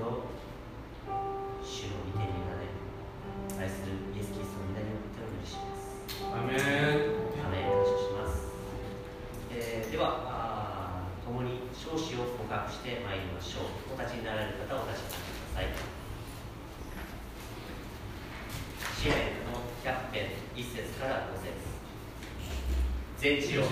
主を見てみられ愛するイエス・キリストの皆によってお許します。アメン。アメン感謝します、えー、では共に少子を告白してまいりましょう。お立ちになられる方はお立ちください。支援の100編1節から5節。全地を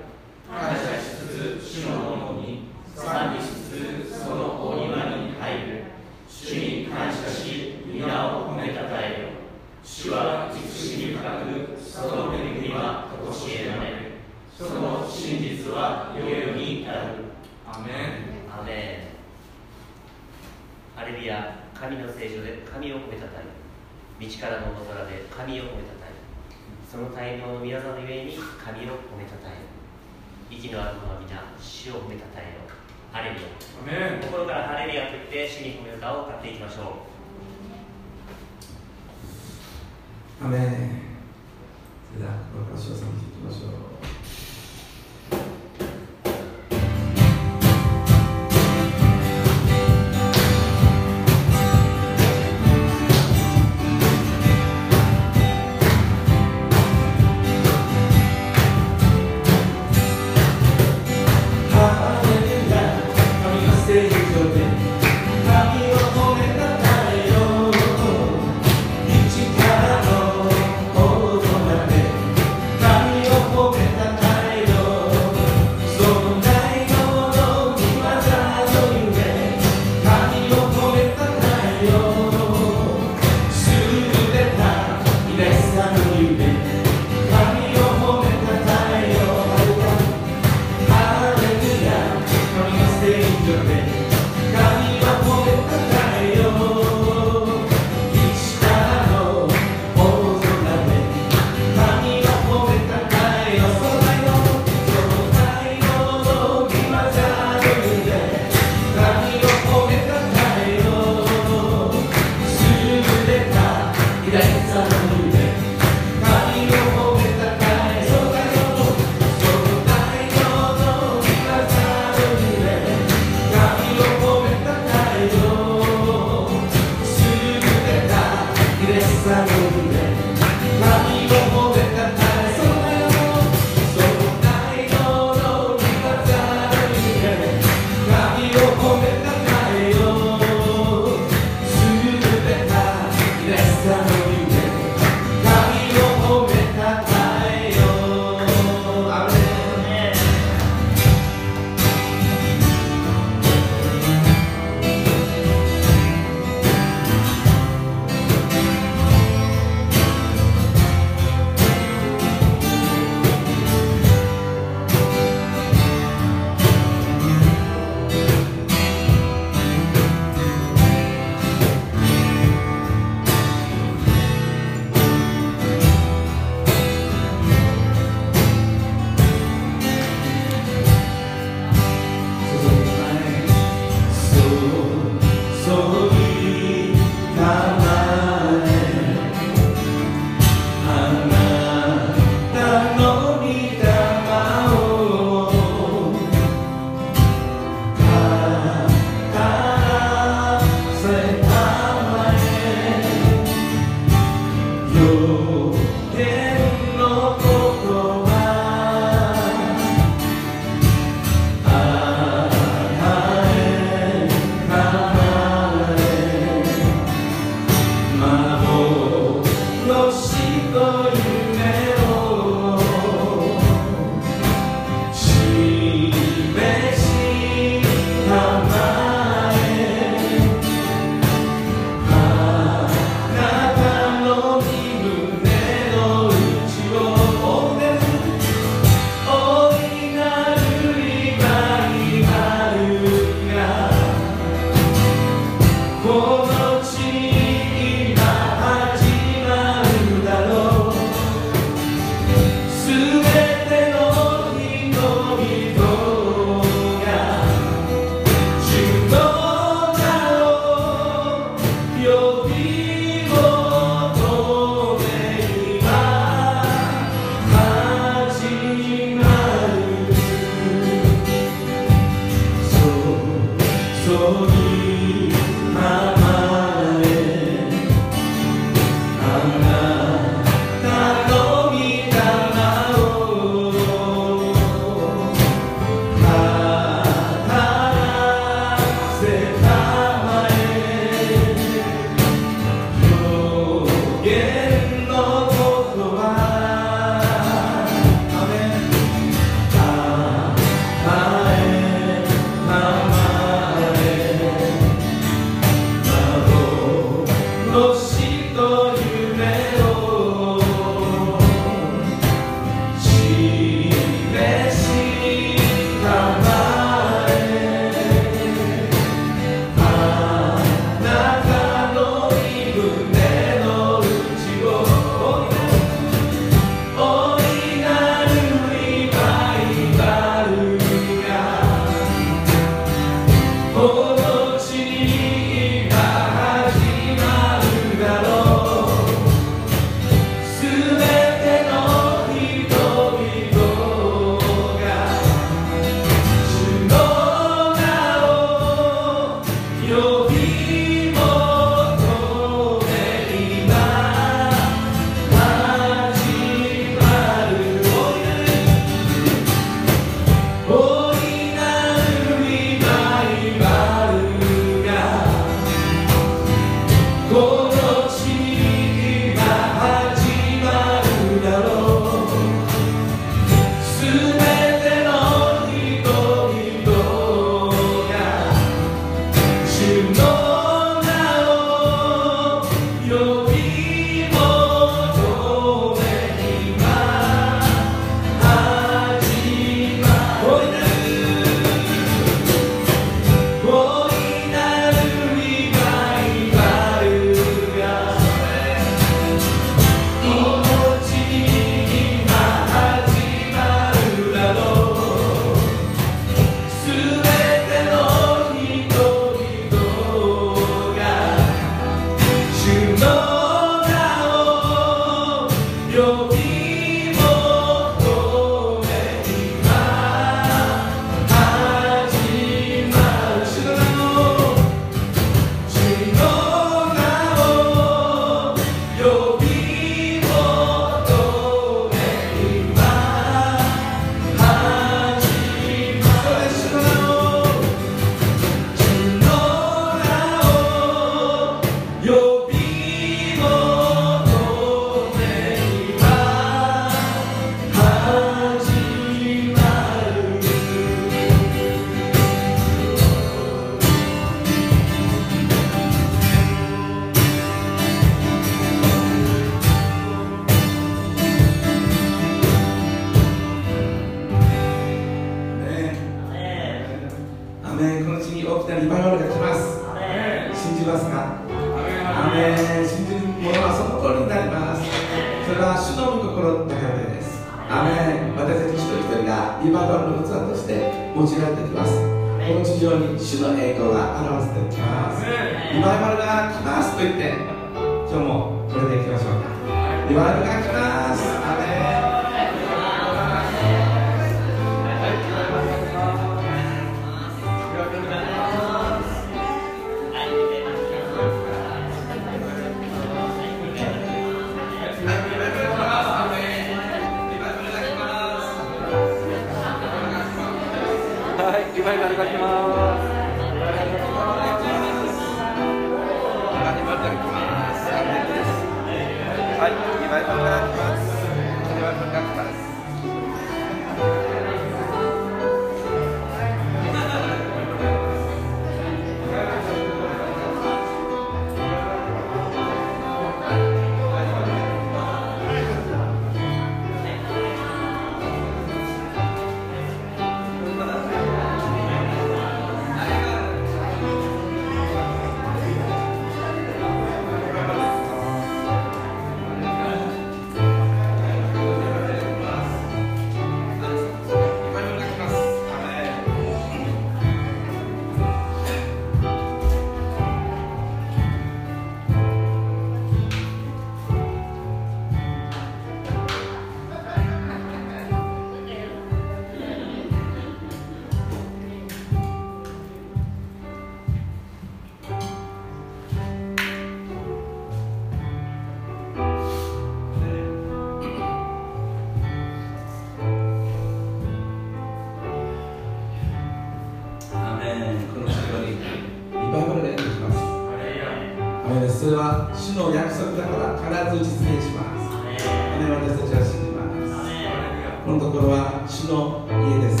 このところは主の家です。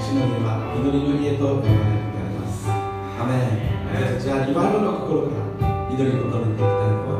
主の家は祈りの家と呼ばれております。アメン。私たちはリバの心から祈りを求めていきたい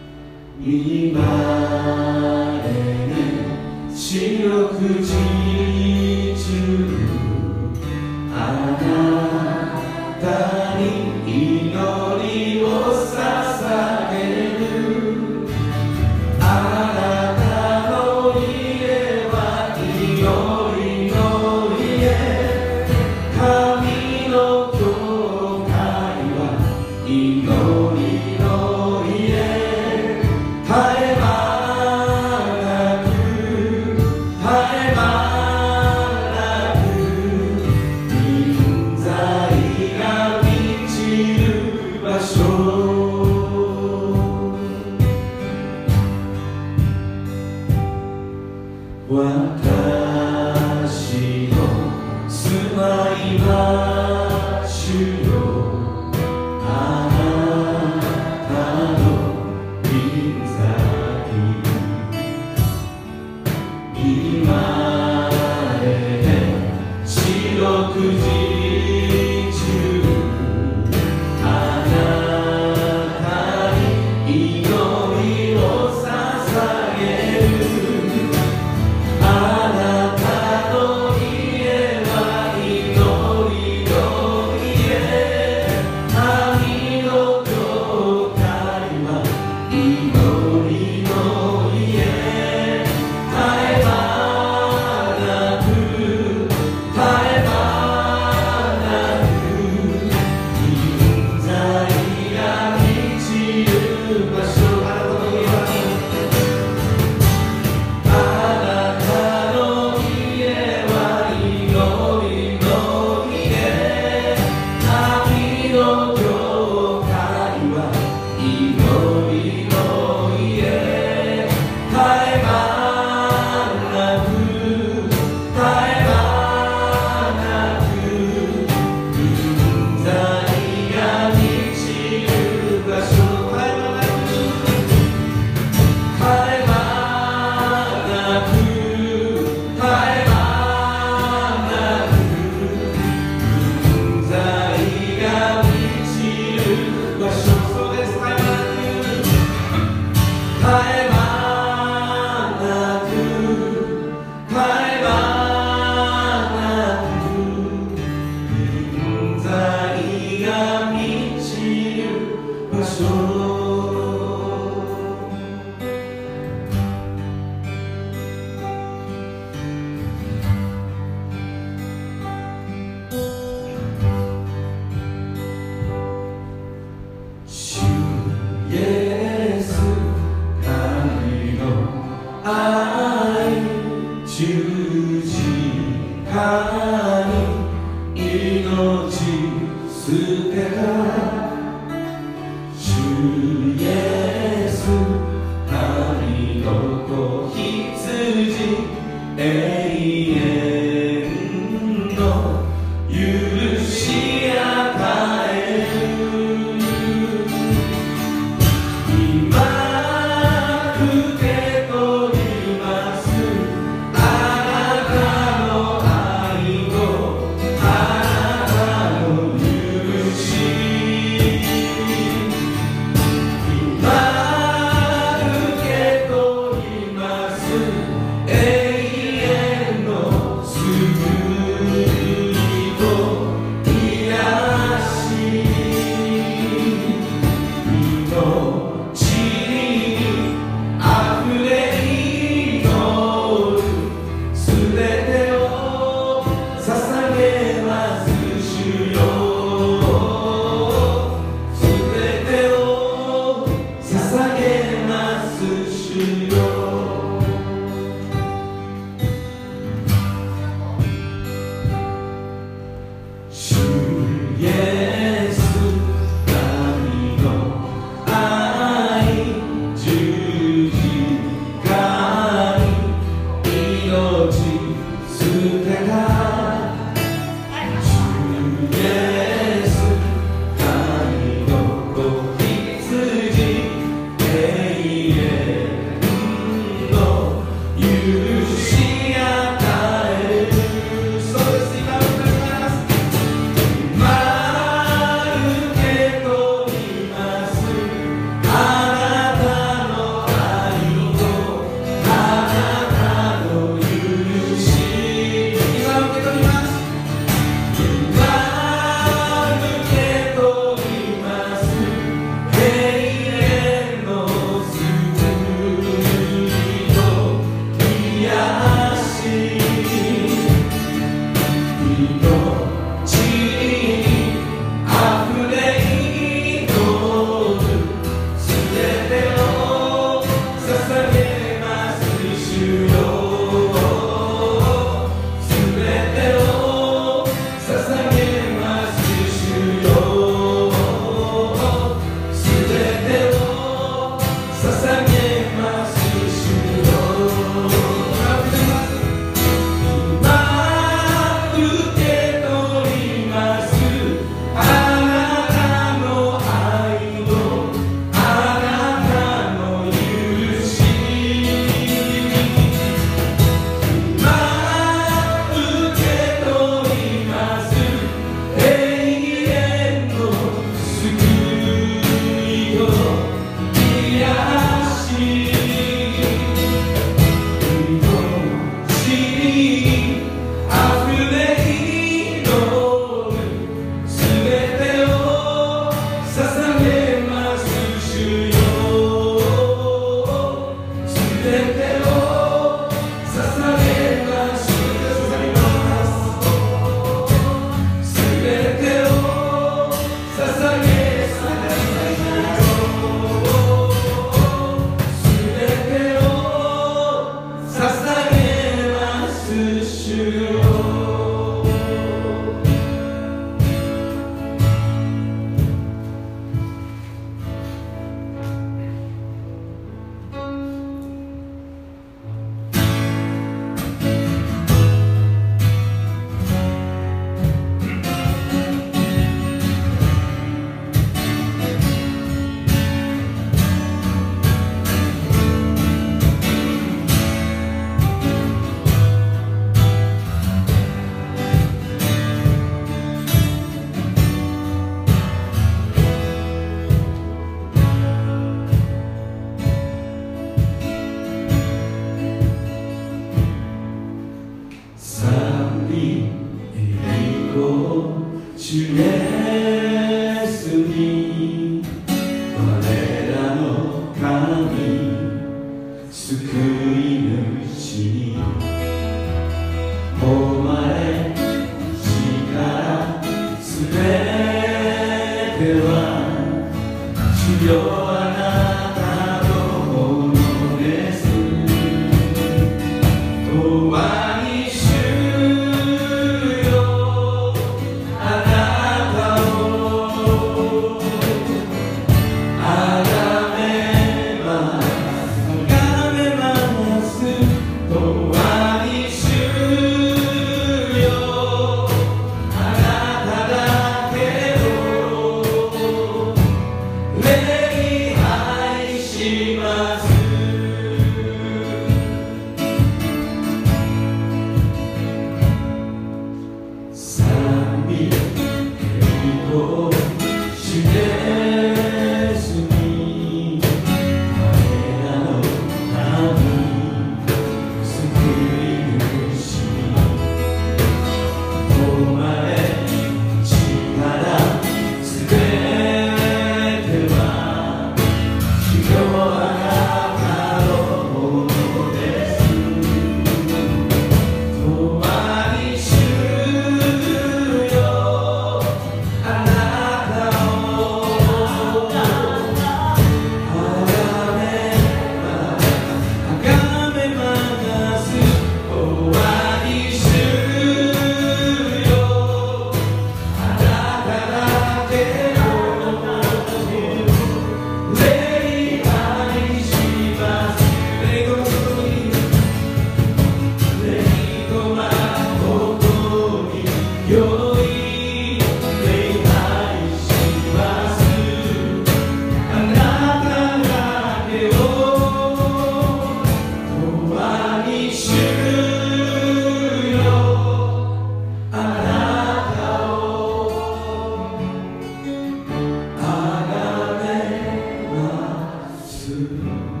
私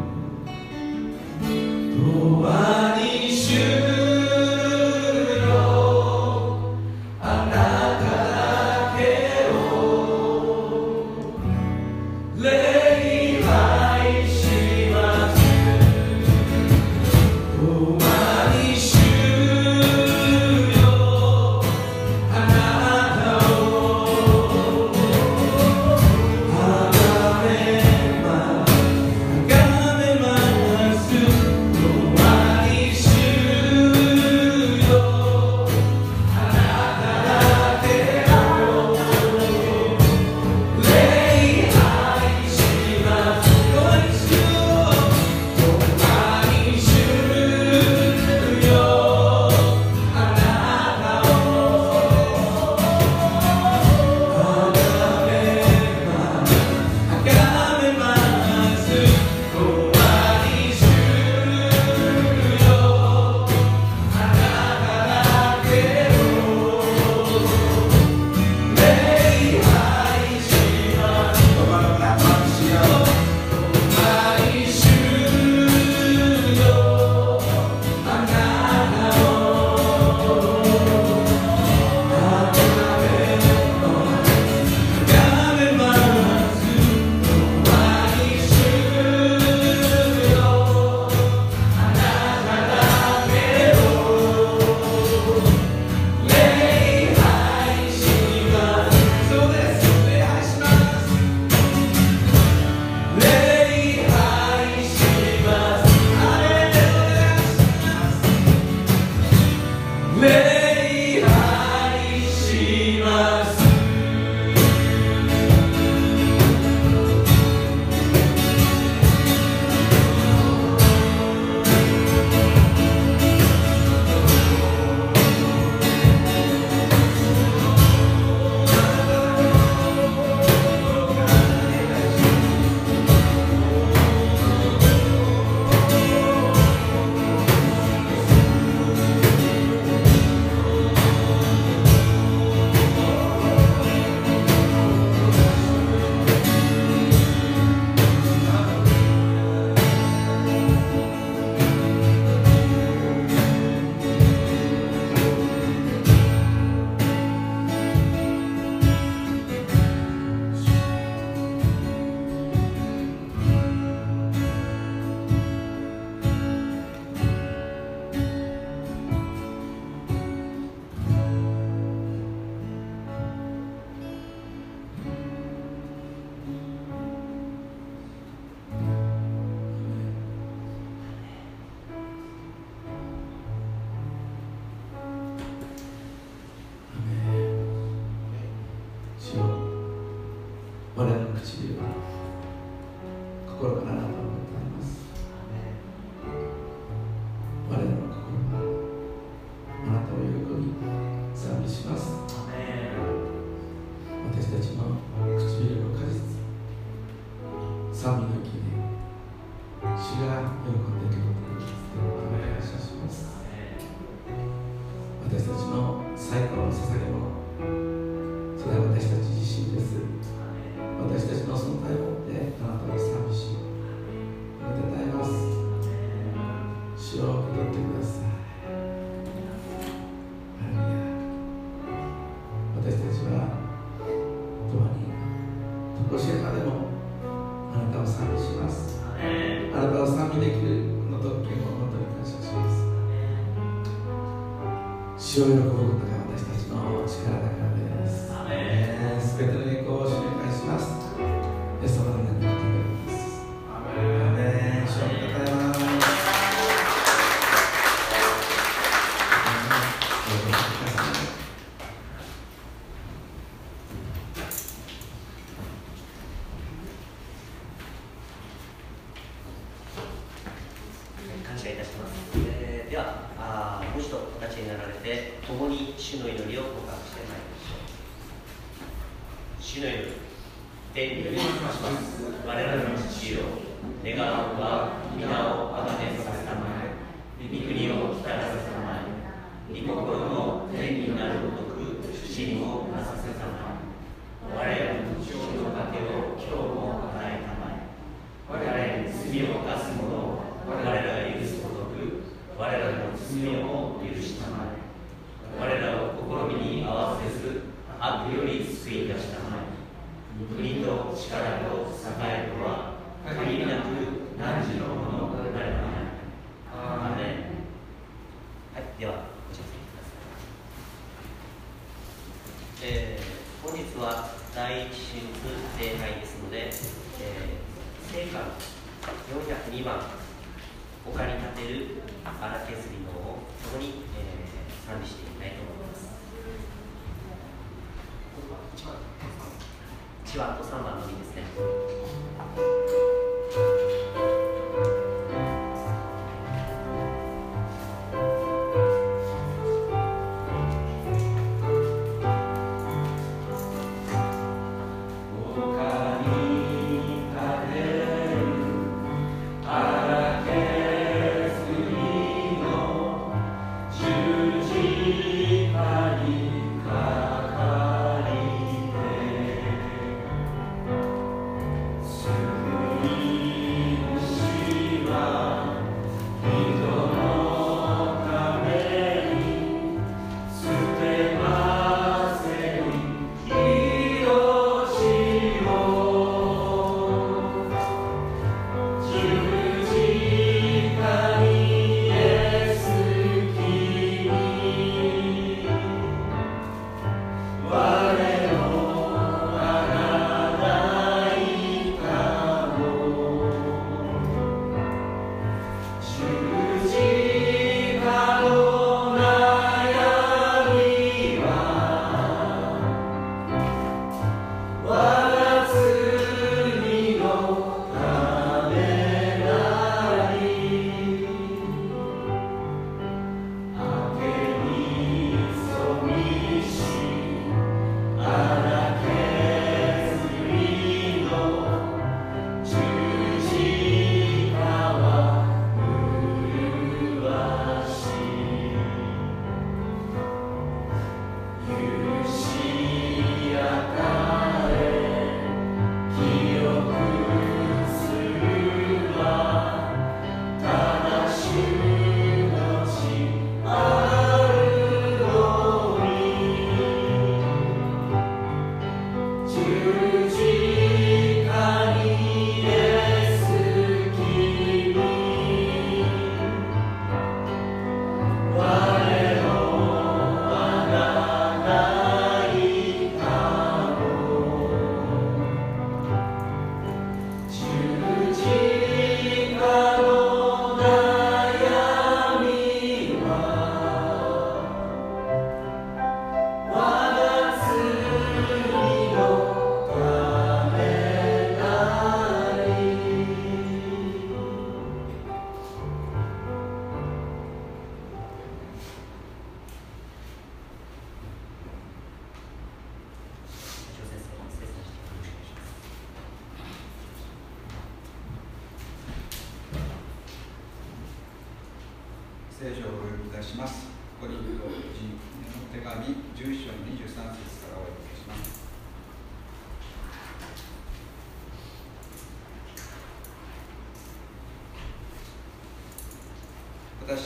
condiciones は第1週出礼拝ですので、えー、聖402番「丘に立てる荒削りの」を共に、えー、賛美していきたいと思います。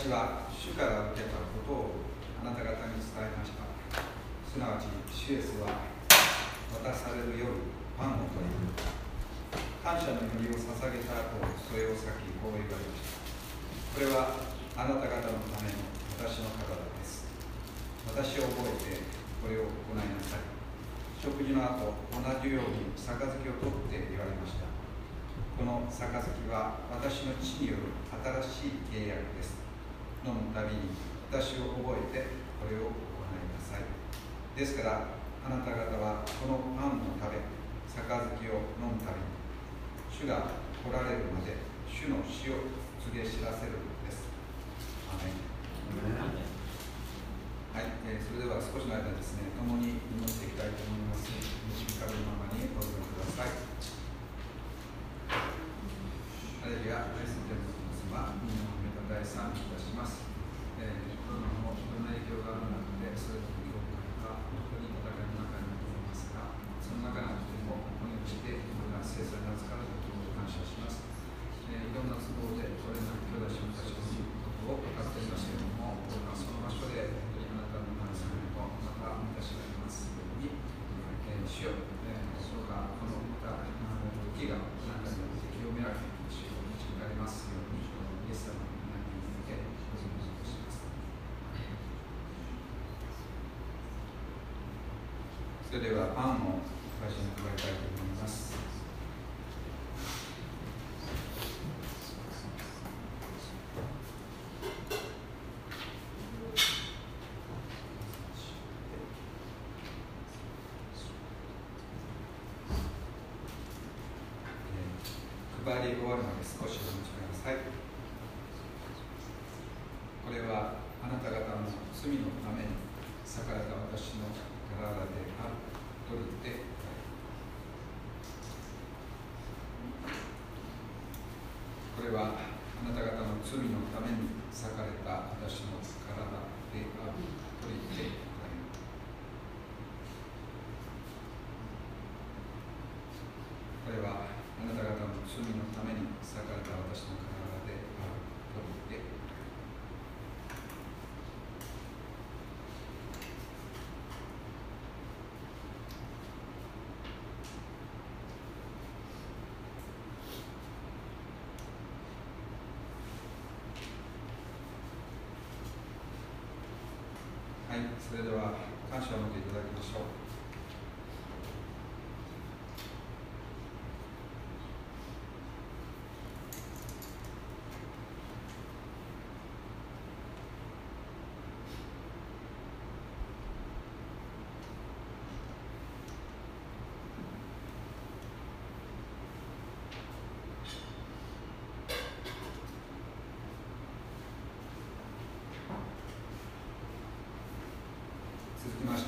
lá. 案を最初に伺いたいと思います。配り終わるまで少しお待ちくださいこれはあなた方の罪のために逆らった私の体であるこれはあなた方の罪のために裂かれた私の体であると言って。それでは感謝を持っていただきましょう。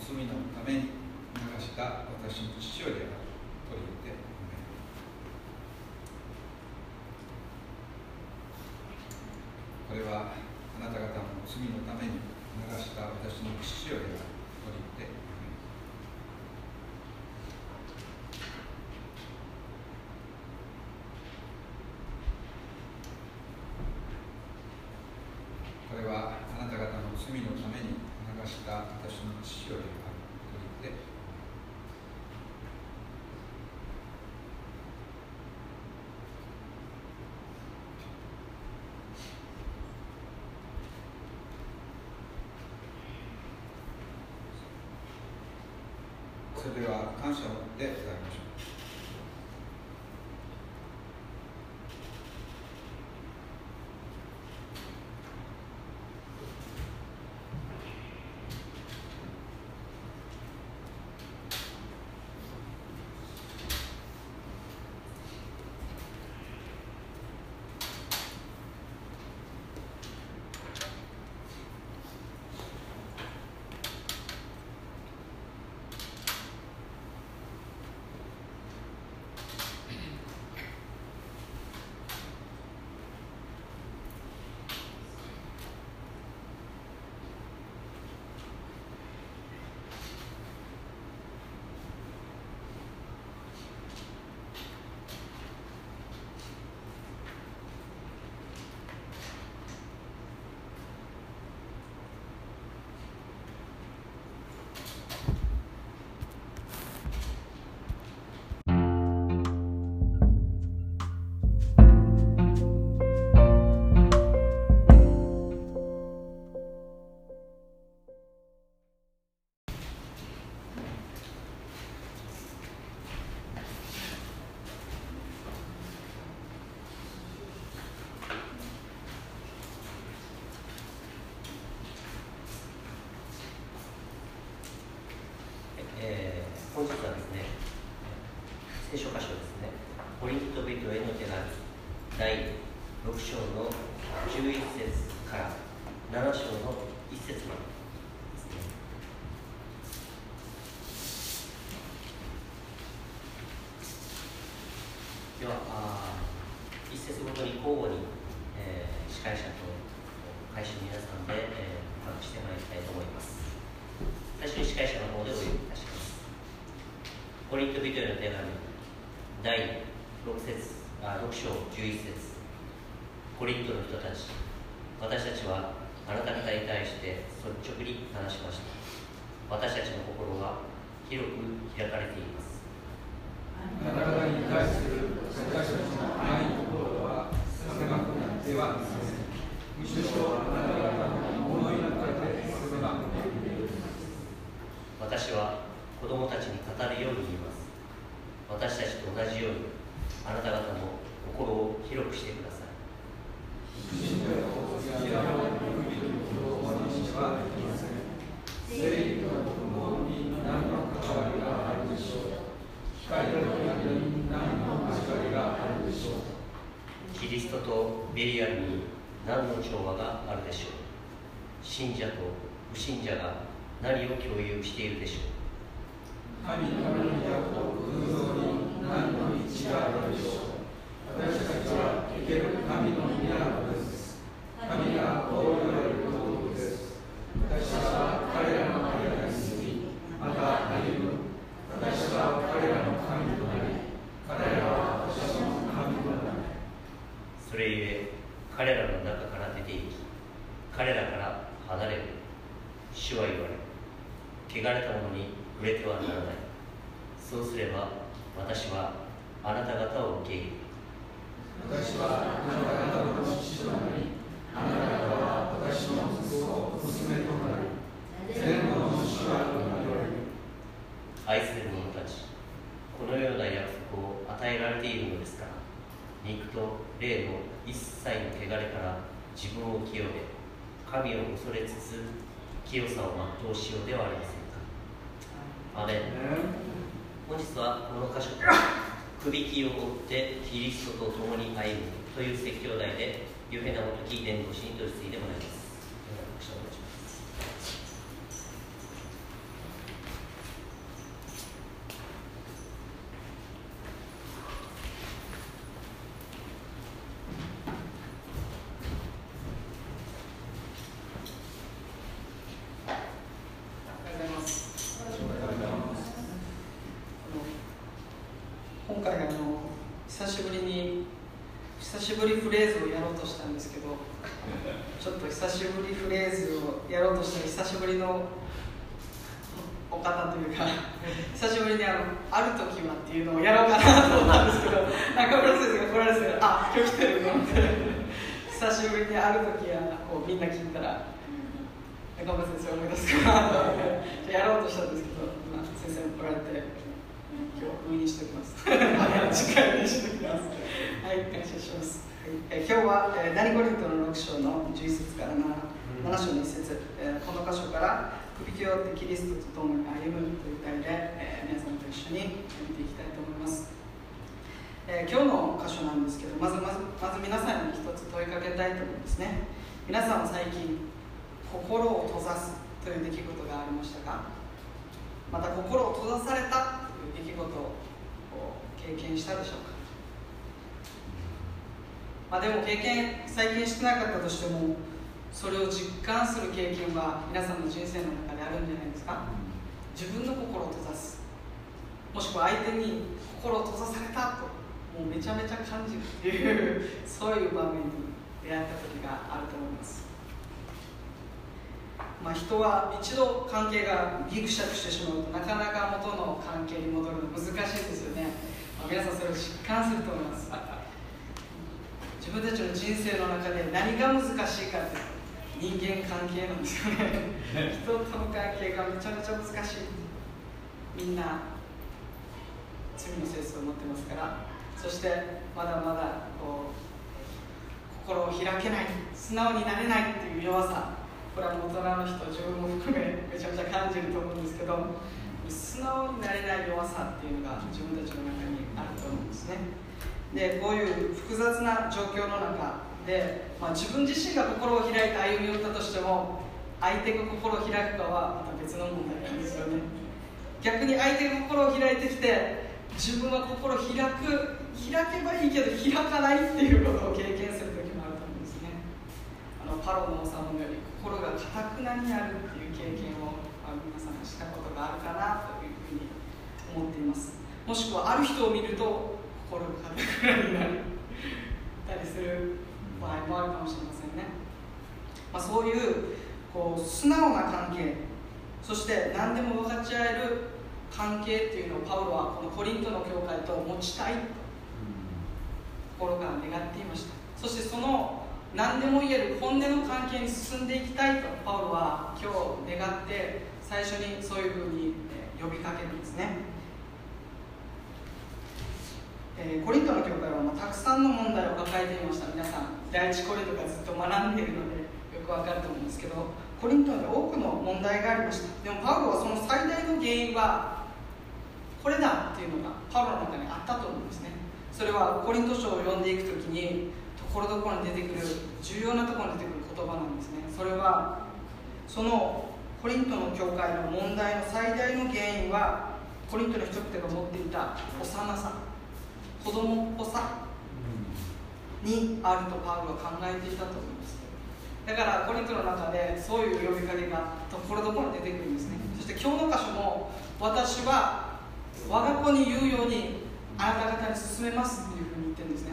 罪のために流した私の父よりあると言ってこれはあなた方の罪のために流した私の父よりあると言ってこれはあなた方の罪のために流した私の父よりもあるそれでは感謝を持っていただきましょう第6節あ6章11節。コリントの人たち私たちはあなた方に対して率直に話しました。私たちの心は広く開かれていますあなた方に対する私たちの愛の心は狭くなってはなりませんむしろあなた方の思いの中で狭くなっている私は子供たちに語るように言います私たちと同じようにあなた方も心を広くしてください信者を付き合う見ることをしてはいけません正義の友に何の関わりがあるでしょう光の闇に何の交わりがあるでしょうキリストとベリアルに何の調和があるでしょう信者と不信者が何を共有しているでしょう？神御役と偶像に何の道があるでしょう私たちは生ける神の宮なのです神がこう言われることです私たちは彼らの間に住みまた歩む私は彼らの神となり彼らは私の神となるそれゆえ彼らの中から出て行き彼らから離れる主は言われ汚れたものに触れてはならないそうすれば私はあなた方を受け入れ私はあなた方の父となりあなた方は私の息子娘となり全能の主はとなり愛する者たちこのような約束を与えられているのですから肉と霊の一切の汚れから自分を清め神を恐れつつ清さを全うしようではありませんかアメン本日はこの箇所からくびきを追ってキリストと共に歩むという説教題でユヘナ元木弁護士に取り次いでもらいますよろしくお願いしますおはようございます。あの今回あの久しぶりに久しぶりフレーズをやろうとしたんですけど、ちょっと久しぶりフレーズをやろうとしたら久しぶりのお方というか、久しぶりにあのある時はっていうのをやろうかなと思ったんですけど、中村先生が来られてからあ今日来てるのって久しぶりにある時はこうみんな聞いたら。中村先生思い出すかなと思ってやろうとしたんですけど、まあ、先生も来られてしておきます。しておきます。はい感謝します、はい、え今日は、えー、第二コリントの6章の11節から 7, 7章の1節、えーこの箇所から「首きをってキリストと共に歩む」という題で、えー皆さんと一緒に見ていきたいと思います。えー今日の箇所なんですけどまずまずまず皆さんに一つ問いかけたいと思いますね。皆さんは最近心を閉ざすという出来事がありましたか？また心を閉ざされた出来事を経験したでしょうか？まあでも経験最近してなかったとしてもそれを実感する経験は皆さんの人生の中であるんじゃないですか？自分の心を閉ざす。もしくは相手に心を閉ざされたともうめちゃめちゃ感じる。っていうそういう場面に出会った時があると思います。まあ、人は一度関係がギクシャクしてしまうとなかなか元の関係に戻るの難しいですよね、まあ、皆さんそれを実感すると思います。自分たちの人生の中で何が難しいかって人間関係なんですよね。人との関係がめちゃめちゃ難しい。みんな罪の性質を持ってますから。そしてまだまだこう心を開けない。素直になれないっていう弱さこれは大人の人自分も含めめちゃめちゃ感じると思うんですけど素直になれない弱さっていうのが自分たちの中にあると思うんですね。でこういう複雑な状況の中で、まあ、自分自身が心を開いて歩み寄ったとしても相手が心を開くかはまた別の問題なんですよね。逆に相手が心を開いてきて自分は心を開く開けばいいけど開かないっていうことを経験する時もあると思うんですね。あのパロの王様のように心がかたくなになるっていう経験を、あ、皆さんがしたことがあるかなというふうに思っています。もしくはある人を見ると心がかたくなになるたりする場合もあるかもしれませんね、まあ、そういうこう素直な関係そして何でも分かち合える関係っていうのをパウロはこのコリントの教会と持ちたいと心から願っていました。そしてその何でも言える本音の関係に進んでいきたいとパウロは今日願って最初にそういうふうに呼びかけるんですね。えー、コリントの教会はまあたくさんの問題を抱えていました。皆さん第一コリントがずっと学んでいるのでよくわかると思うんですけどコリントに多くの問題がありました。でもパウロはその最大の原因はこれだっていうのがパウロの中にあったと思うんですね。それはコリント書を読んでいく時にころどころに出てくる重要なところに出てくる言葉なんですね。それはそのコリントの教会の問題の最大の原因はコリントの人々が持っていた幼さ。子供っぽさ。にあるとパウロは考えていたと思います。だからコリントの中でそういう呼びかけがところどころに出てくるんですね。そして今日の箇所も私は我が子に言うようにあなた方に進めますっていう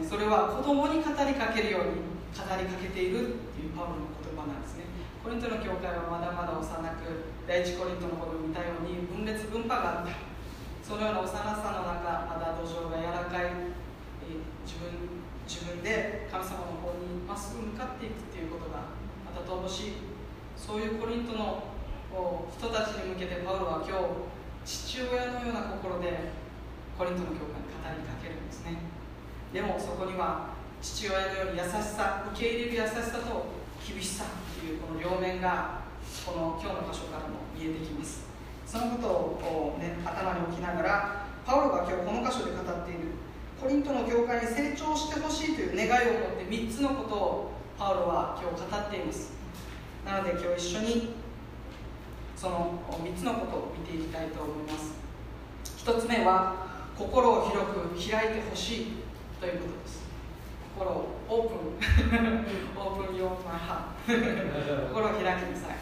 それは子供に語りかけるように語りかけているっていうパウロの言葉なんですね。コリントの教会はまだまだ幼く第一コリントの頃見たように分裂分派があった。そのような幼さの中まだ土壌が柔らかい、自分自分で神様の方にまっすぐ向かっていくっていうことがまた乏しい。そういうコリントの人たちに向けてパウロは今日父親のような心でコリントの教会に語りかけるんですね。でもそこには父親のように優しさ受け入れる優しさと厳しさっていうこの両面がこの今日の箇所からも見えてきます。そのことを、ね、頭に置きながらパウロが今日この箇所で語っているコリントの教会に成長してほしいという願いを持って3つのことをパウロは今日語っています。なので今日一緒にその3つのことを見ていきたいと思います。1つ目は心を広く開いてほしい。ということです。心をオープン。オープンヨーマイハ 心を開きなさい。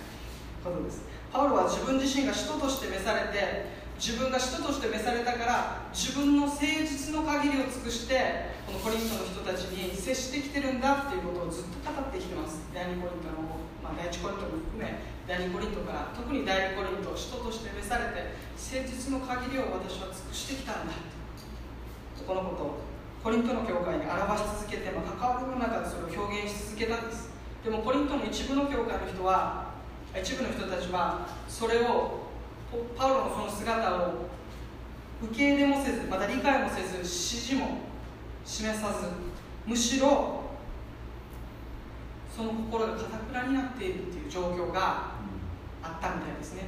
ことです。パウロは自分自身が使徒として召されて自分が使徒として召されたから自分の誠実の限りを尽くしてこのコリントの人たちに接してきてるんだっていうことをずっと語ってきてます。第2コリントの、まあ、第1コリントも含め第2コリントから特に第2コリントを使徒として召されて誠実の限りを私は尽くしてきたんだこのことをコリントの教会に表し続けて、まあ、関わりの中でそれを表現し続けたんです。でもコリントの一部の教会の人は一部の人たちはそれをパウロのその姿を受け入れもせずまた理解もせず支持も示さずむしろその心がかたくなになっているという状況があったみたいですね。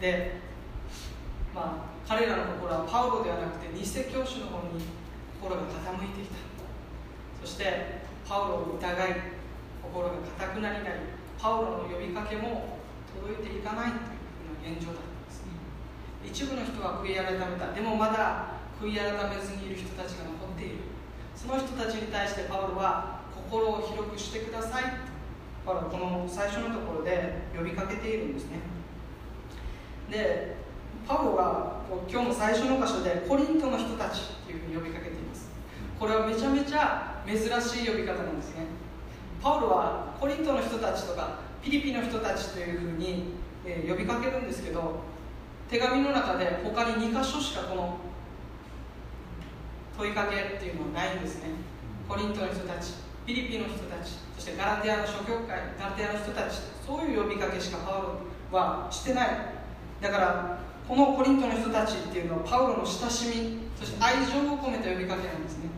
でまあ彼らの心はパウロではなくて偽教師の方に心が傾いていた。そしてパウロを疑い心がかたくなになりパウロの呼びかけも届いていかないという現状だったんですね。一部の人は悔い改めた。でもまだ悔い改めずにいる人たちが残っている。その人たちに対してパウロは心を広くしてくださいパウロはこの最初のところで呼びかけているんですね。でパウロは今日の最初の箇所でコリントの人たちというふうに呼びかけています。これはめちゃめちゃ珍しい呼び方なんですね。パウロはコリントの人たちとかピリピの人たちというふうに、え、呼びかけるんですけど手紙の中で他に2箇所しかこの問いかけっていうのはないんですね。コリントの人たちピリピの人たちそしてガラテアの諸教会ガラテアの人たちそういう呼びかけしかパウロはしてない。だからこのコリントの人たちっていうのはパウロの親しみそして愛情を込めた呼びかけなんですね。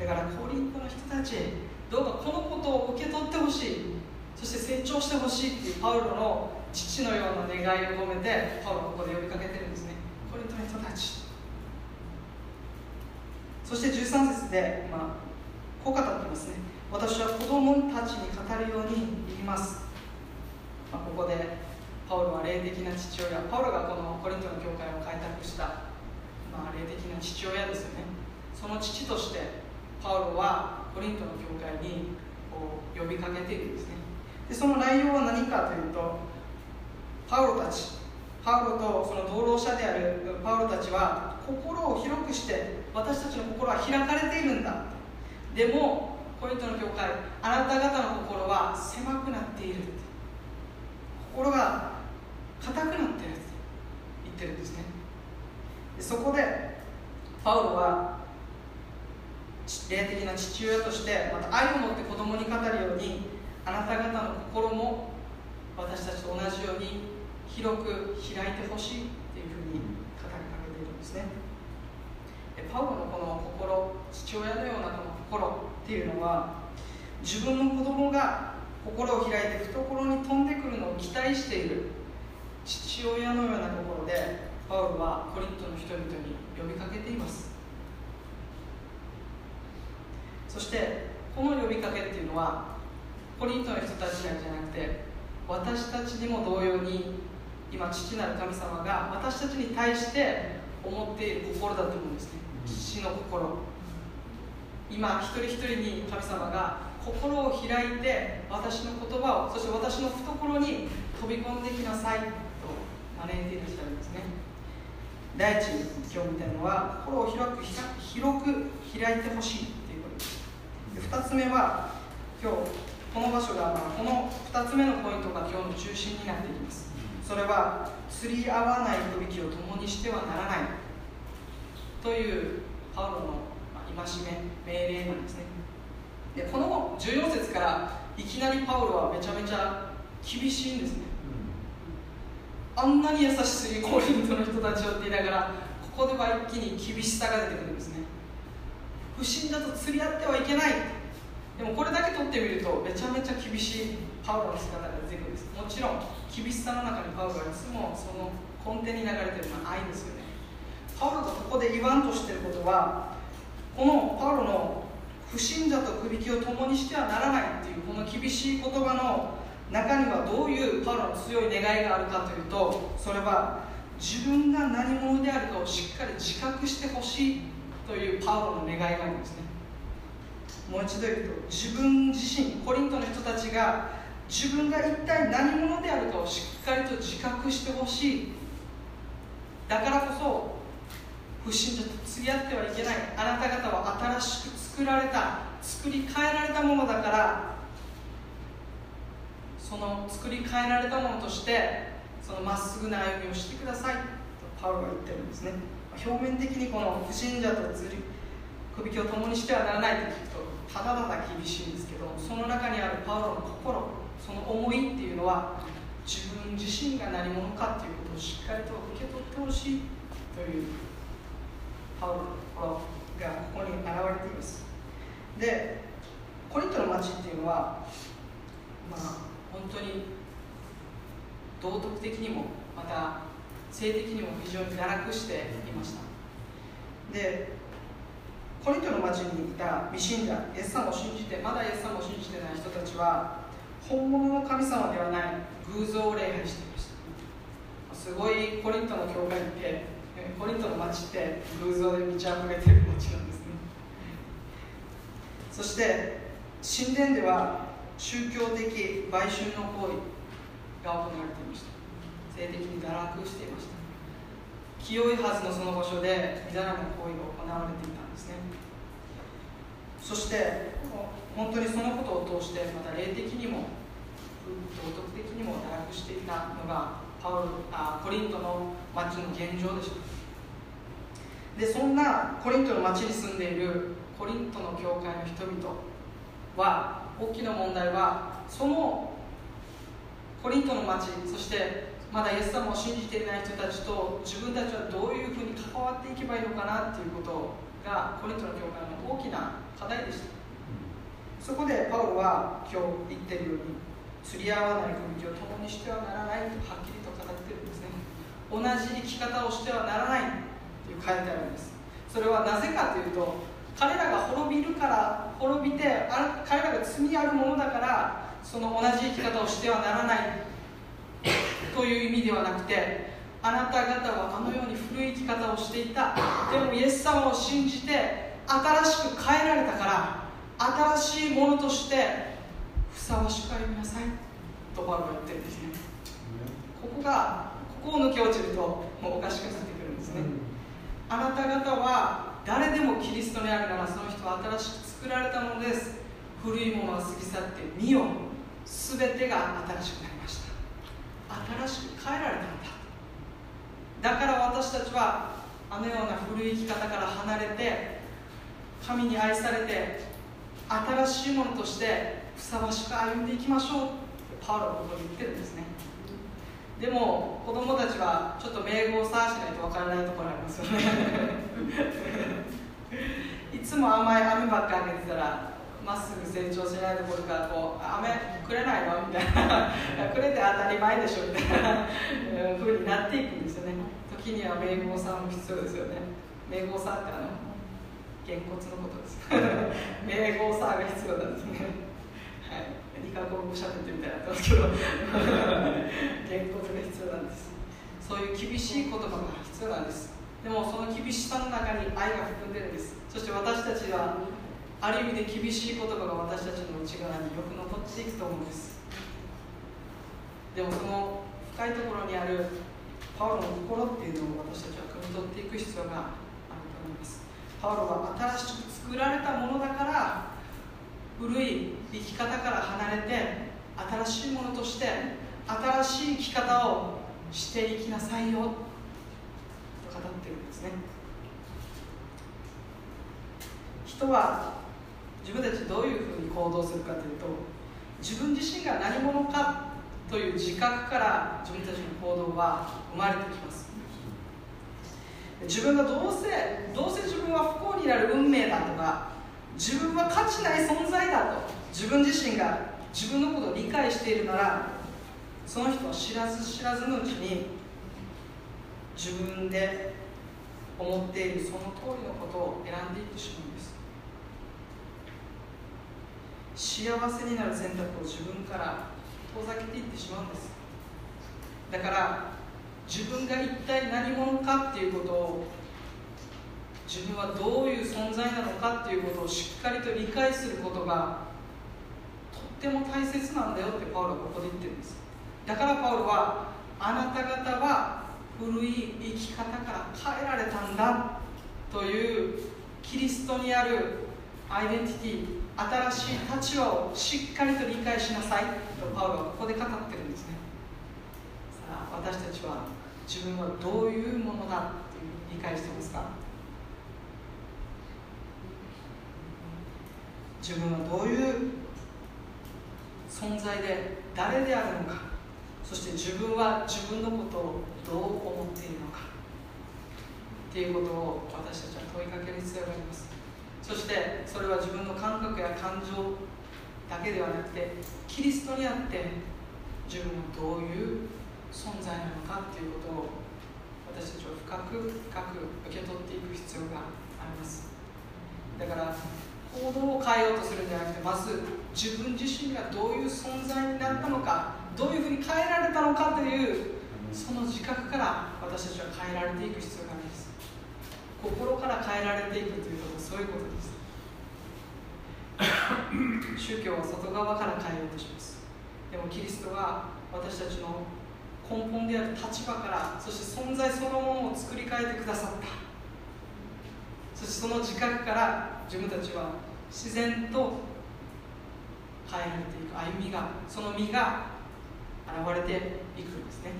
だからコリントの人たちどうかこのことを受け取ってほしい。そして成長してほしいっていうパウロの父のような願いを込めてパウロはここで呼びかけてるんですね。コリントの人たち。そして13節で、まあ、こう語っていますね。私は子供たちに語るように言います、まあ、ここでパウロは霊的な父親。パウロがこのコリントの教会を開拓した、まあ、霊的な父親ですよね。その父としてパウロはコリントの教会にこう呼びかけているんですね。でその内容は何かというとパウロたちパウロとその同労者であるパウロたちは心を広くして私たちの心は開かれているんだ。でもコリントの教会あなた方の心は狭くなっている。心が硬くなってるって言ってるんですね。そこでパウロは霊的な父親としてまた愛を持って子供に語るようにあなた方の心も私たちと同じように広く開いてほしいっていうふうに語りかけているんですね。パウロのこの心父親のようなこの心っていうのは自分の子供が心を開いて懐に飛んでくるのを期待している。父親のような心でパウロはコリントの人々に呼びかけています。そしてこの呼びかけっていうのはコリントの人たちだけじゃなくて私たちにも同様に今父なる神様が私たちに対して思っている心だと思うんですね。父の心。今一人一人に神様が心を開いて私の言葉をそして私の懐に飛び込んできなさい。招いていらっしゃるんですね。第一今日みたいのは心を広く広く開いてほしいということです。二つ目は今日この場所が、この二つ目のポイントが今日の中心になっていきます。それは釣り合わない吹雪を共にしてはならない。というパウロの戒め命令なんですね。でこの14節からいきなりパウロはめちゃめちゃ厳しいんですね、あんなに優しすぎコリントの人たちをって言いながらここでは一気に厳しさが出てくるんですね。不信だと釣り合ってはいけない。でもこれだけ取ってみるとめちゃめちゃ厳しいパウロの姿が出てくるんです。もちろん厳しさの中にパウロはいつもその根底に流れてるのは愛ですよね。パウロがここで言わんとしてることはこのパウロの不信者とくびきを共にしてはならないっていうこの厳しい言葉の中にはどういうパウロの強い願いがあるかというとそれは自分が何者であるかをしっかり自覚してほしいというパウロの願いがあるんですね。もう一度言うと自分自身コリントの人たちが自分が一体何者であるかをしっかりと自覚してほしい。だからこそ不信者と付き合ってはいけない。あなた方は新しく作られた作り変えられたものだからその作り変えられたものとしてそのまっすぐな歩みをしてください。とパウロが言ってるんですね。表面的にこの不信者とずり首輝を共にしてはならないと聞くとただただ厳しいんですけどその中にあるパウロの心その思いっていうのは自分自身が何者かっていうことをしっかりと受け取ってほしいというパウロの心がここに現れています。でコリントの町っていうのはまあ本当に道徳的にもまた性的にも非常に堕落していました。でコリントの町にいた未信者イエス様を信じてまだイエス様を信じてない人たちは本物の神様ではない偶像を礼拝していました。すごいコリントの教会ってコリントの町って偶像で満ち溢れてる町なんですね。そして神殿では宗教的売春の行為が行われていました。性的に堕落していました。清いはずのその場所でみだらな行為が行われていたんですね。そして本当にそのことを通してまた霊的にも道徳的にも堕落していたのがパウロあコリントの町の現状でした。でそんなコリントの町に住んでいるコリントの教会の人々は大きな問題はそのコリントの町そしてまだイエス様を信じていない人たちと自分たちはどういうふうに関わっていけばいいのかなっていうことがコリントの教会の大きな課題でした。そこでパウロは今日言っているように釣り合わない組を共にしてはならないとはっきりと語ってるんですね。同じ生き方をしてはならないと書いてあるんです。それはなぜかというと彼らが滅びるから滅びてあ彼らが罪あるものだからその同じ生き方をしてはならないという意味ではなくてあなた方はあのように古い生き方をしていた。でもイエス様を信じて新しく変えられたから新しいものとしてふさわしく歩みなさい。とパウロは言ってるんですね。ここがここを抜け落ちるともうおかしくなってくるんですね、あなた方は誰でもキリストにあるならその人は新しく作られたものです。古いものは過ぎ去って見よ全てが新しくなりました。新しく変えられたんだ。だから私たちはあのような古い生き方から離れて神に愛されて新しいものとしてふさわしく歩んでいきましょう。パウロはここに言ってるんですね。でも子供たちはちょっと名簿を探しないとわからないところありますよね。いつも甘い飴ばっかあげてたらまっすぐ成長しないところからこう飴くれないの？みたいな。くれて当たり前でしょみたいな。ふうになっていくんですよね。時には名簿さんも必要ですよね。名簿さんってあのげんこつのことです。名簿さんが必要なんですね。はい理科国語しゃべってみたいになってますけど。げんこつが必要なんです。そういう厳しい言葉が必要なんです。でもその厳しさの中に愛が含んでるんです。そして私たちはある意味で厳しい言葉が私たちの内側によく残っていくと思うんです。でもその深いところにあるパウロの心っていうのを私たちは汲み取っていく必要があると思います。パウロは新しく作られたものだから古い生き方から離れて新しいものとして新しい生き方をしていきなさいよと語ってるんですね。人は自分たちどういうふうに行動するかというと自分自身が何者かという自覚から自分たちの行動は生まれてきます。自分がどうせどうせ自分は不幸になる運命だとか自分は価値ない存在だと。自分自身が自分のことを理解しているならその人は知らず知らずのうちに自分で思っているその通りのことを選んでいってしまうんです。幸せになる選択を自分から遠ざけていってしまうんです。だから自分が一体何者かっていうことを自分はどういう存在なのかっていうことをしっかりと理解することがとっても大切なんだよってパウロはここで言ってるんです。だからパウロはあなた方は古い生き方から変えられたんだというキリストにあるアイデンティティ新しい立場をしっかりと理解しなさいとパウロはここで語ってるんですね。さあ私たちは自分はどういうものだっていう理解してますか？自分はどういう存在で誰であるのかそして自分は自分のことをどう思っているのかっていうことを私たちは問いかける必要があります。そしてそれは自分の感覚や感情だけではなくてキリストにあって自分はどういう存在なのかっていうことを私たちは深く深く受け取っていく必要があります。だから行動を変えようとするんじゃなくてまず自分自身がどういう存在になったのかどういうふうに変えられたのかというその自覚から私たちは変えられていく必要があります。心から変えられていくということはそういうことです。宗教は外側から変えようとします。でもキリストは私たちの根本である立場からそして存在そのものを作り変えてくださった。そしてその自覚から自分たちは自然と変えられていく歩みがその実が現れていくんですね、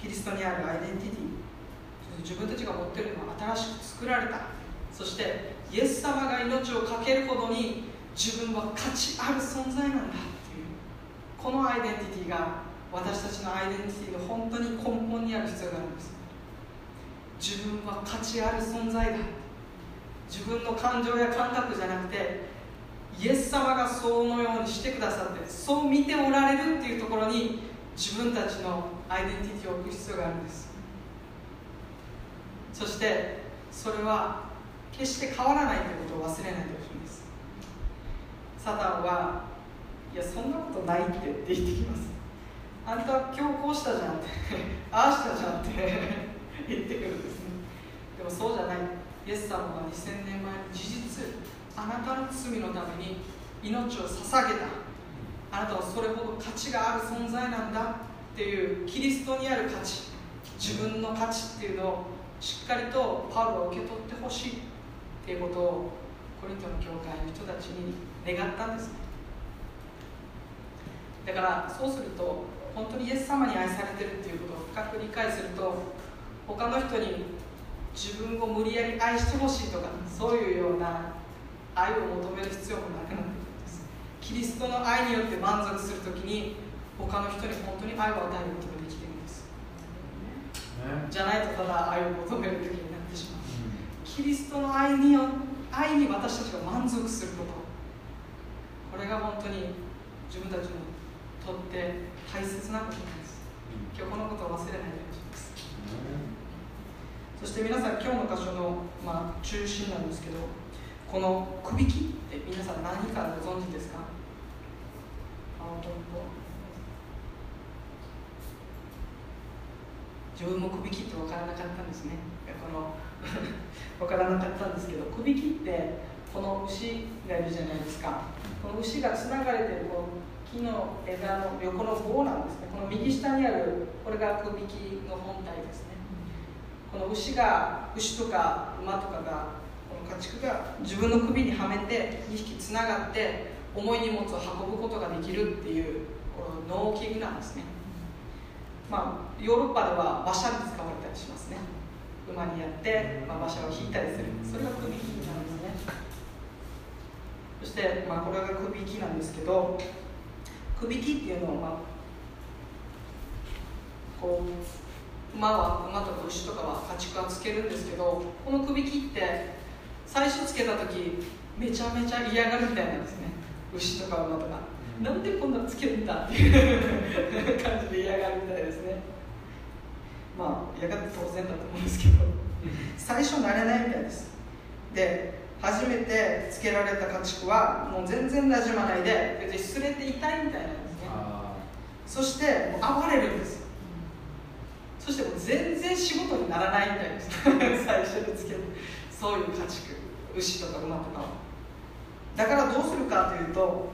キリストにあるアイデンティティ自分たちが持っているのは新しく作られたそしてイエス様が命を懸けるほどに自分は価値ある存在なんだっていうこのアイデンティティが私たちのアイデンティティの本当に根本にある必要があるんです。自分は価値ある存在だ。自分の感情や感覚じゃなくてイエス様がそのようにしてくださってそう見ておられるっていうところに自分たちのアイデンティティを置く必要があるんです。そしてそれは決して変わらないということを忘れないでほしいんです。サタンはいやそんなことないってって言ってきます。あんた今日こうしたじゃんって ああしたじゃんって 言ってくるんですね。でもそうじゃない。イエス様は2000年前に事実あなたの罪のために命を捧げた。あなたはそれほど価値がある存在なんだっていうキリストにある価値自分の価値っていうのをしっかりとパウロは受け取ってほしいっていうことをコリントの教会の人たちに願ったんですね。だからそうすると本当にイエス様に愛されてるっていうことを深く理解すると他の人に自分を無理やり愛してほしいとかそういうような愛を求める必要もなくなってくるんです。キリストの愛によって満足するときに他の人に本当に愛を与えることができているんです。じゃないとただ愛を求める時になってしまう。キリストの愛によ愛に私たちが満足すること。これが本当に自分たちにとって大切なことです。今日このことを忘れないでほしいですそして皆さん今日の箇所の、まあ、中心なんですけどこのくびきって皆さん何かご存知ですか？自分もくびきって分からなかったんですね。この 分からなかったんですけどくびきってこの牛がいるじゃないですか。この牛がつながれてるこの木の枝の横の棒なんですね。この右下にあるこれがくびきの本体ですね。この牛が牛とか馬とかがこの家畜が自分の首にはめて2匹つながって重い荷物を運ぶことができるっていうこの農機具なんですね。まあヨーロッパでは馬車に使われたりしますね。馬にやって、まあ、馬車を引いたりする。それが首木なるんですね。そして、まあ、これが首木なんですけど首木っていうのを、まあ、こう馬は馬とか牛とかは家畜はつけるんですけどこの首木って最初つけた時めちゃめちゃ嫌がるみたいなんですね。牛とか馬とか、うん、なんでこんなつけるんだっていう感じで嫌がるみたいですね。まあ嫌がって当然だと思うんですけど。最初慣れないみたいです。で初めてつけられた家畜はもう全然なじまないで別にすれて痛いみたいなんですね。そしてもう暴れるんです。そしてもう全然仕事にならないみたいです。最初につける。そういう家畜。牛とか馬とかは。だからどうするかというと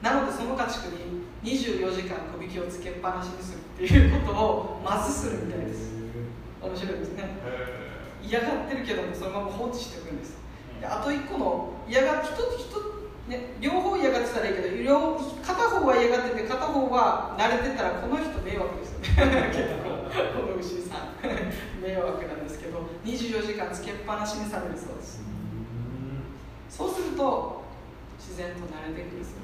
なのでその家畜に24時間首きをつけっぱなしにするっていうことをまずするみたいです。面白いですね。嫌がってるけどもそのまま放置しておくんです。であと1個の嫌が一つ一つ、ね、両方嫌がってたらいいけど両片方は嫌がってて片方は慣れてたらこの人迷惑ですよね。結構この牛さん。迷惑なんですけど24時間つけっぱなしにされるそうです。そうすると自然と慣れてくるそうです、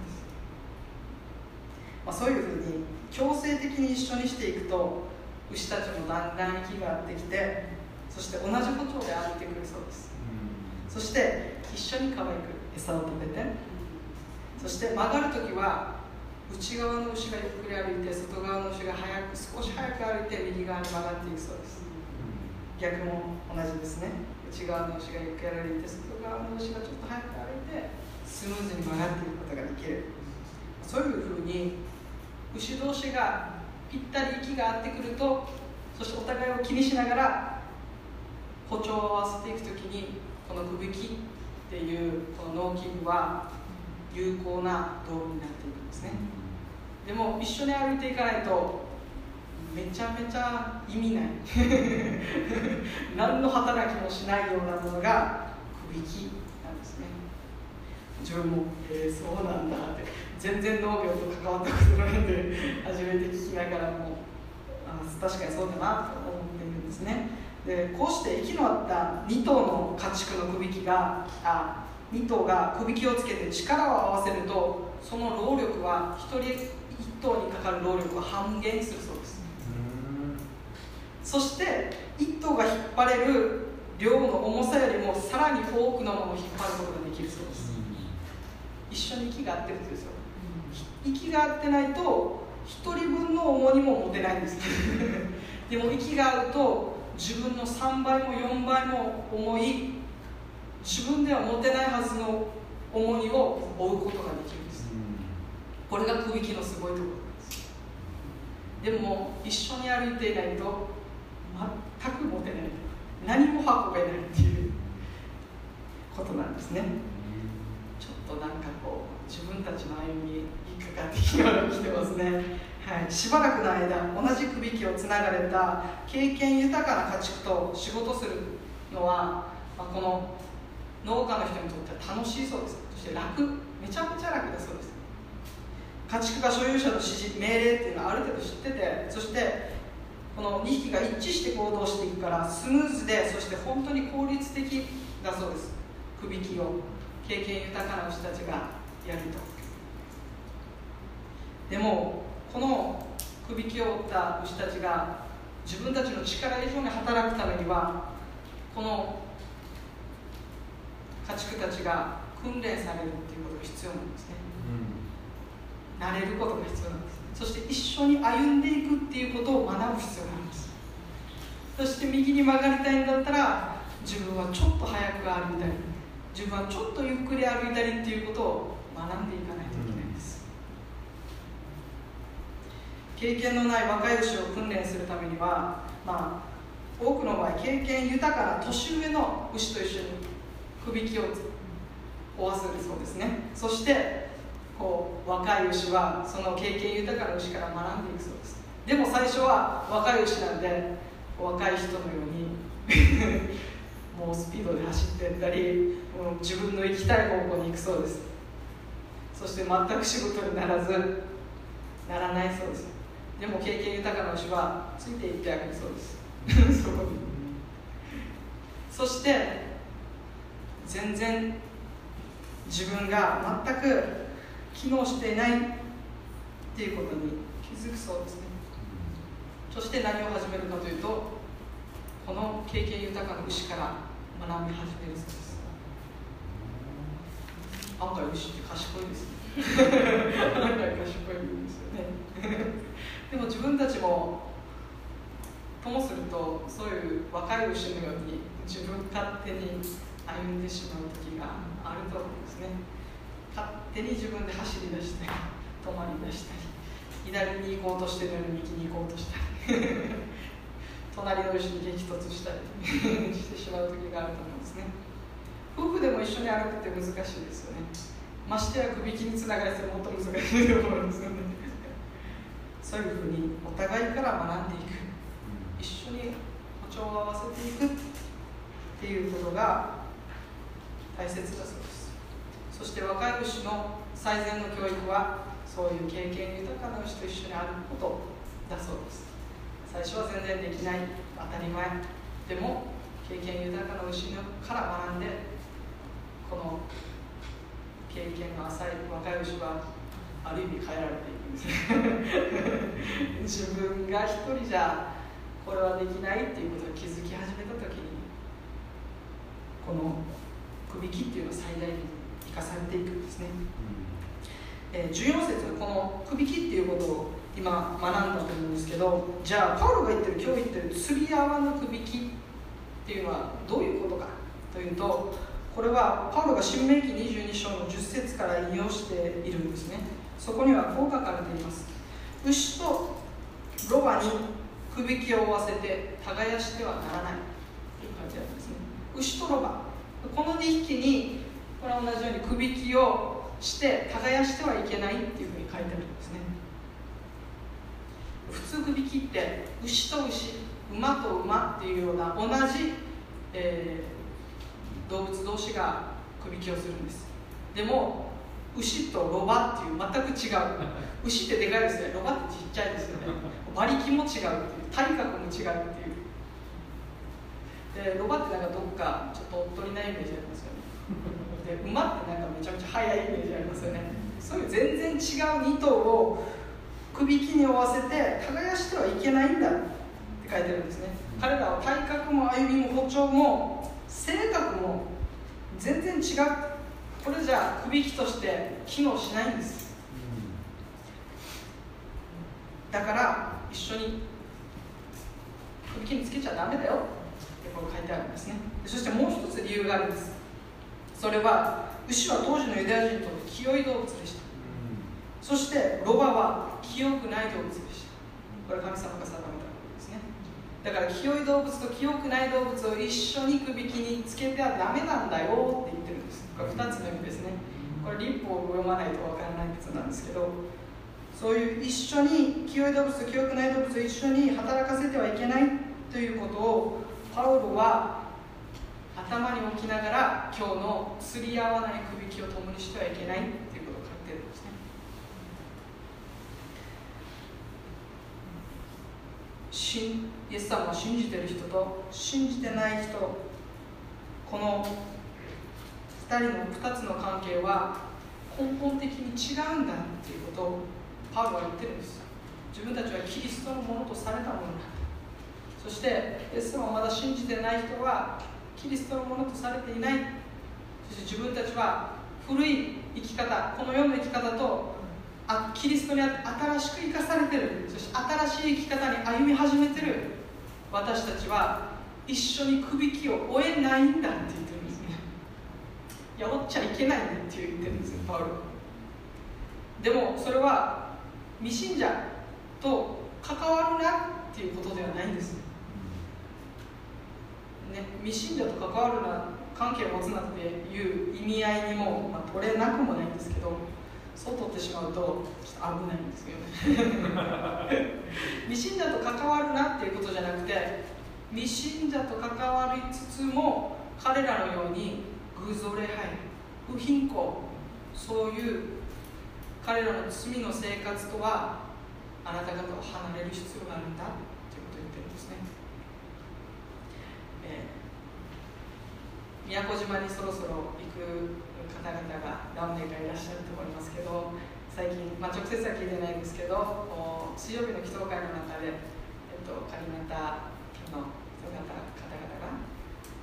まあ、そういうふうに強制的に一緒にしていくと牛たちもだんだん息が合ってきてそして同じ歩調で歩いてくるそうですそして一緒に可愛く餌を食べて。そして曲がるときは内側の牛がゆっくり歩いて外側の牛が早く少し早く歩いて右側に曲がっていくそうです。逆も同じですね。内側の牛がゆっくり歩いて外側の牛がちょっと早く歩いてスムーズに曲がっていくことができる。そういうふうに牛同士がぴったり息が合ってくるとそしてお互いを気にしながら歩調を合わせていくときにこのくびきっていうこの農機具は有効な道具になっていくんですね。でも一緒に歩いていかないとめちゃめちゃ意味ない。何の働きもしないようなものがくびきなんですね。自分もえー、そうなんだって全然農業と関わったことないんで初めて聞きながらもあ確かにそうだなと思っているんですねでこうして息の合った2頭の家畜のくびきがあ2頭がくびきをつけて力を合わせるとその労力は1人1頭にかかる労力を半減するそうです。そして1頭が引っ張れる量の重さよりもさらに多くのものを引っ張ることができるそうです。一緒に息が合ってるんですよ。息が合ってないと1人分の重荷も持てないんです。でも息が合うと自分の3倍も4倍も重い自分では持てないはずの重荷を負うことができるんです、これがくびきのすごいところです。でも一緒に歩いていないと全く持てない何も運べないっていうことなんですね。ちょっとなんかこう自分たちの歩みに引っかかってきてますねはい、しばらくの間同じくびきをつながれた経験豊かな家畜と仕事するのは、まあ、この農家の人にとっては楽しいそうです。そして楽めちゃめちゃ楽だそうです。家畜が所有者の指示命令っていうのはある程度知っててそしてこの2匹が一致して行動していくからスムーズでそして本当に効率的だそうです。くびきを経験豊かな牛たちがやると。でもこのくびきを負った牛たちが自分たちの力以上に働くためにはこの家畜たちが訓練されるっていうことが必要なんですね、うん、慣れることが必要なんですそして一緒に歩んでいくっていうことを学ぶ必要があるんです。そして右に曲がりたいんだったら自分はちょっと早く歩いたり自分はちょっとゆっくり歩いたりっていうことを学んでいかないといけないんです、経験のない若い牛を訓練するためにはまあ多くの場合経験豊かな年上の牛と一緒にくびきを負わせるそうですね。そしてこう若い牛はその経験豊かな牛から学んでいくそうです。でも最初は若い牛なんで若い人のように もうスピードで走っていったり自分の行きたい方向に行くそうです。そして全く仕事にならずならないそうです。でも経験豊かな牛はついていってあげるそうです。そこに。そして全然自分が全く機能していないっていうことに気づくそうですね。そして何を始めるかというとこの経験豊かな牛から学び始めるそうです。案外牛って賢いですね。案外賢いんですよねでも自分たちもともするとそういう若い牛のように自分勝手に歩んでしまう時があると思うんですね。勝手に自分で走り出して 止まり出したり左に行こうとしてるのに右に行こうとしたり 隣の牛に激突したりしてしまう時があると思うんですね。夫婦でも一緒に歩くって難しいですよね。ましてやくびきにつながりするもっと難しいと思うんですよね。そういうふうにお互いから学んでいく。一緒に歩調を合わせていくっていうことが大切だそうです。そして若い牛の最善の教育はそういう経験豊かな牛と一緒に歩くことだそうです。最初は全然できない当たり前でも経験豊かな牛から学んでこの経験が浅い若い牛はある意味変えられていく 自分が一人じゃこれはできないっていうことを気づき始めた時にこのくびきっていうのは最大に生かされていくんですね、うん、えー、14節このくびきっていうことを今学んだと思うんですけどじゃあパウロが言ってる今日言ってる釣り泡のくびきっていうのはどういうことかというとこれはパウロが新明記22章の10節から引用しているんですねそこにはこう書かれています。牛とロバにくびきを負わせて耕してはならないと書いてあるんですね。牛とロバ。この2匹にこれは同じようにくびきをして耕してはいけないっていうふうに書いてあるんですね。普通くびきって牛と牛馬と馬っていうような同じ、えー、動物同士がくびきをするんです。でも牛とロバっていう全く違う。牛ってでかいですね。ロバってちっちゃいですよね。馬力も違うっていう体格も違うっていう。でロバってなんかどっかちょっとおっとりなイメージありますよね。で馬ってなんかめちゃめちゃ速いイメージありますよね。そういう全然違う2頭をくびきに負わせて耕してはいけないんだって書いてるんですね。彼らは体格も歩みも歩調も性格も全然違う。これじゃあくびきとして機能しないんです。だから一緒に首切りつけちゃダメだよ。ってこう書いてあるんですね。そしてもう一つ理由があるんです。それは牛は当時のユダヤ人にとって清い動物でした。そしてロバは清くない動物でした。これ神様が定めたことですね。だから清い動物と清くない動物を一緒に首切につけてはダメなんだよって言ってるんですこれ2つの意味ですね。これ立法を読まないとわからないことなんですけどそういう一緒に清い動物と清くない動物を一緒に働かせてはいけないということをパウロは頭に置きながら今日の釣り合わない首きを共にしてはいけないということを書いてるんですね。イエス様を信じてる人と信じてない人この2人の2つの関係は根本的に違うんだっていうことをパウロは言ってるんです。自分たちはキリストのものとされたものだ。そしてイエス様をまだ信じてない人はキリストのものとされていない。そして自分たちは古い生き方この世の生き方とあキリストに新しく生かされてる。そして新しい生き方に歩み始めてる。私たちは一緒にくびきを追えないんだって言ってるやっちゃいけないんだって言ってるんですよパウロ。でもそれは未信者と関わるなっていうことではないんですね、未信者と関わるな関係を持つなっていう意味合いにも、まあ、取れなくもないんですけどそう取ってしまうとちょっと危ないんですけどね。未信者と関わるなっていうことじゃなくて未信者と関わりつつも彼らのように偶像礼拝不貧困そういう彼らの罪の生活とはあなた方を離れる必要があるんだということを言ってるんですね、えー、宮古島にそろそろ行く方々が何名かいらっしゃると思いますけど最近、まあ、直接は聞いてないんですけど水曜日の祈祷会の中で、えっと、カリナタの方々が、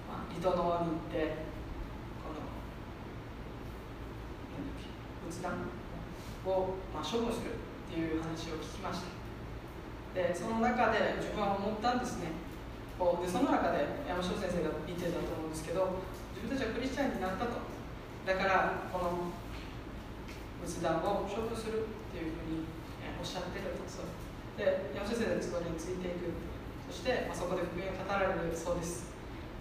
まあ、リトノに行ってこの仏壇を、まあ、処分するっていう話を聞きました。でその中で自分は思ったんですね。こうでその中で山椒先生が言ってたと思うんですけど自分たちはクリスチャンになったと。だからこの仏壇を処分するっていうふうにおっしゃってると。そう。で山椒先生それについていく。そして、まあ、そこで福音を語られるそうです。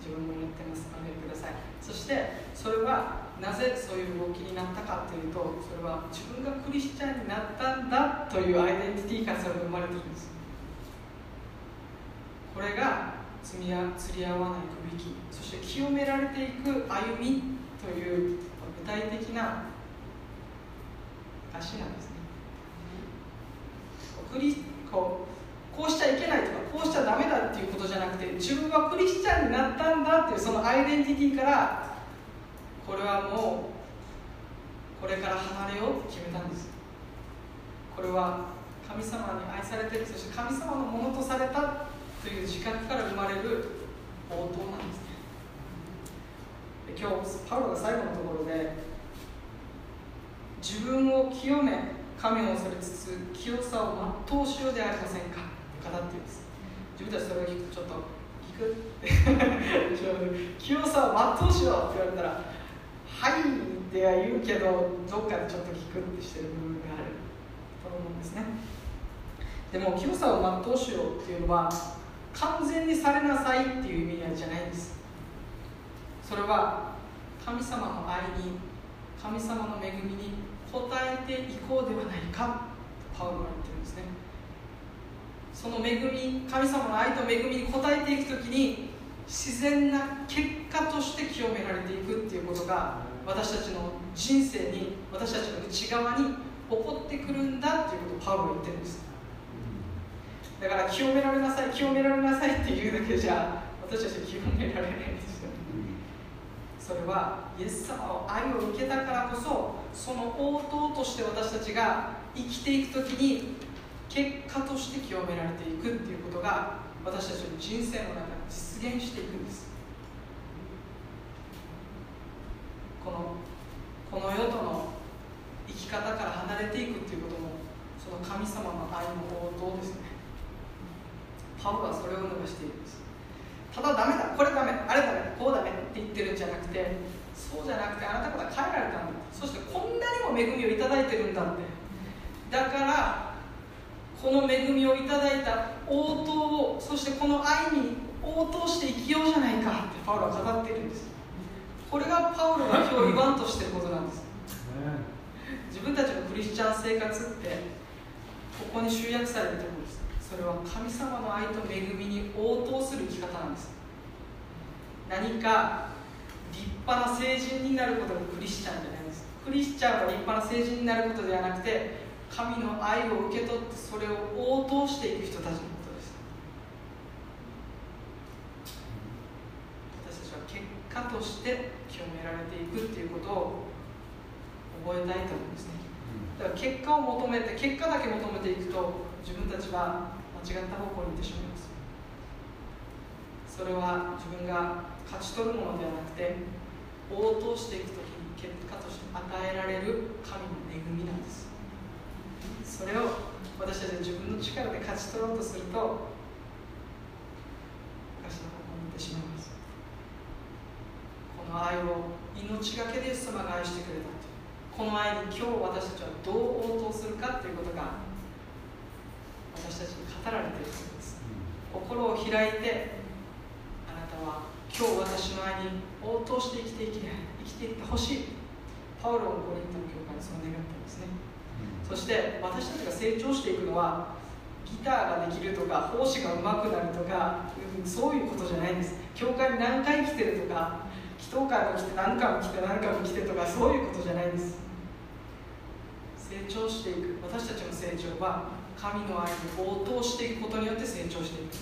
自分も言ってます。お祈りください。そしてそれはなぜそういう動きになったかというとそれは自分がクリスチャンになったんだというアイデンティティからそれが生まれてるんです。これが積みや釣り合わないくびきそして清められていく歩みという具体的な証なんですね。クリこうこうしちゃいけない。しちゃダメだっていうことじゃなくて自分はクリスチャンになったんだっていうそのアイデンティティからこれはもうこれから離れようって決めたんです。これは神様に愛されてるそして神様のものとされたという自覚から生まれる応答なんです。ねで今日パウロが最後のところで自分を清め神を恐れつつ清さを全うしようではありませんかと語っています。自分たちそれを聞くとちょっと聞く清 さを全うしようって言われたらはいっては言うけどどっかでちょっと聞くってしてる部分があると思うんですね。でも清さを全うしようっていうのは完全にされなさいっていう意味合いじゃないんです。それは神様の愛に神様の恵みに応えていこうではないかとパウロは言ってるんですね。その恵み神様の愛と恵みに応えていく時に自然な結果として清められていくっていうことが私たちの人生に私たちの内側に起こってくるんだっていうことをパウロは言ってるんです。だから清められなさい清められなさいっていうだけじゃ私たち清められないんですよ。それはイエス様を愛を受けたからこそその応答として私たちが生きていく時に結果として清められていくっていうことが私たちの人生の中で実現していくんです。このこの世との生き方から離れていくっていうこともその神様の愛の応答ですね。パウロはそれを促しているんです。ただダメだこれダメあれダメこうダメって言ってるんじゃなくてそうじゃなくてあなた方変えられたんだ。そしてこんなにも恵みをいただいてるんだって。だからこの恵みをいただいた応答をそしてこの愛に応答して生きようじゃないかってパウロは語っているんです。これがパウロが今日言わんとしてることなんです。自分たちのクリスチャン生活ってここに集約されてるところです。それは神様の愛と恵みに応答する生き方なんです。何か立派な成人になることがクリスチャンじゃないんです。クリスチャンは立派な成人になることではなくて神の愛を受け取ってそれを応答していく人たちのことです。私たちは結果として清められていくっていうことを覚えたいと思うんですね。だから結果を求めて結果だけ求めていくと自分たちは間違った方向に行ってしまいます。それは自分が勝ち取るものではなくて応答していく時に結果として与えられる神の恵みなんですそれを私たちは自分の力で勝ち取ろうとするとおかしな方向に行ってしまいます。この愛を命がけでイエス様が愛してくれたとこの愛に今日私たちはどう応答するかということが私たちに語られていることです。心を開いてあなたは今日私の愛に応答して生きていき生きていってほしい。パウロのコリントの教会にそう願ったんですねそして私たちが成長していくのはギターができるとか奉仕が上手くなるとかそういうことじゃないんです。教会に何回来てるとか祈祷会も来て何回も来て何回も来てとかそういうことじゃないんです。成長していく。私たちの成長は神の愛に応答していくことによって成長していく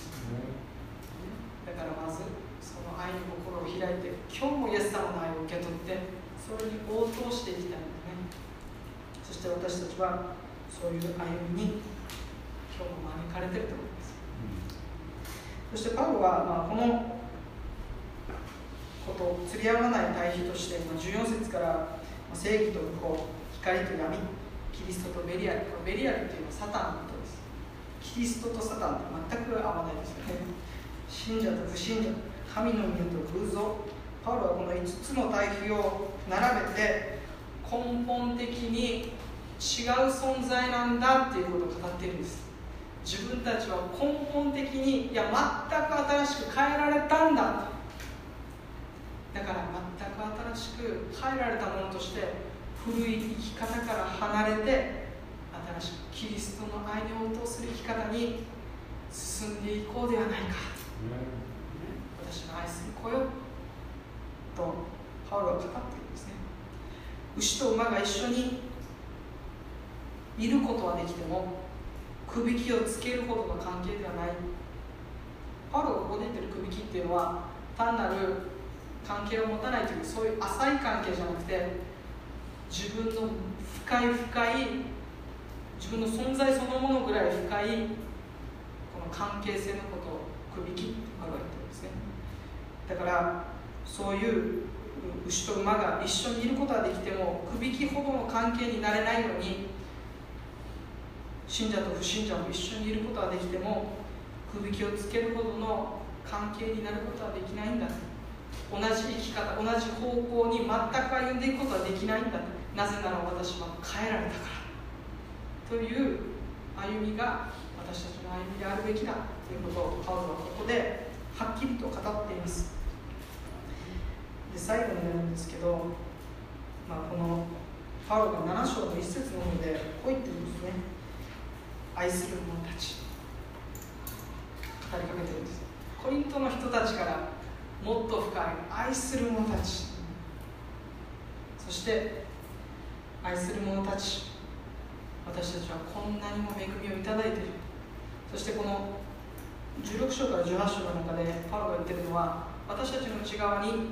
だからまずその愛に心を開いて今日もイエス様の愛を受け取ってそれに応答していきたい。して私たちはそういう歩みに今日も招かれてると思います、そしてパウロは、まあ、このこと釣り合わない対比として、ま、14節から正義と不法光と闇キリストとベリアルベリアルというのはサタンのことです。キリストとサタンって全く合わないですよね。信者と不信者神の宮と偶像。パウロはこの5つの対比を並べて根本的に違う存在なんだっていうことを語ってるんです。自分たちは根本的にいや全く新しく変えられたんだだから全く新しく変えられたものとして古い生き方から離れて新しくキリストの愛に応答する生き方に進んでいこうではないか、私の愛する子よとパウロは語っているんですね。牛と馬が一緒にいることはできてもくびきをつけるほどの関係ではない。パウロがここで言ってるくびきっていうのは単なる関係を持たないというそういう浅い関係じゃなくて自分の深い深い自分の存在そのものぐらい深いこの関係性のことをくびきってパウロは言ってるんですね。だからそういう牛と馬が一緒にいることはできてもくびきほどの関係になれないのに信者と不信者も一緒にいることはできてもくびきをつけるほどの関係になることはできないんだ。同じ生き方同じ方向に全く歩んでいくことはできないんだ。なぜなら私は変えられたから。という歩みが私たちの歩みであるべきだということをパウロはここではっきりと語っています。で最後になるんですけど、まあ、このパウロが7章の一節の方でこう言ってるんですね。愛する者たち。語りかけてるんです。コリントの人たちからもっと深い。愛する者たち。そして愛する者たち。私たちはこんなにも恵みをいただいている。そしてこの16章から18章の中でパウロが言ってるのは私たちの内側に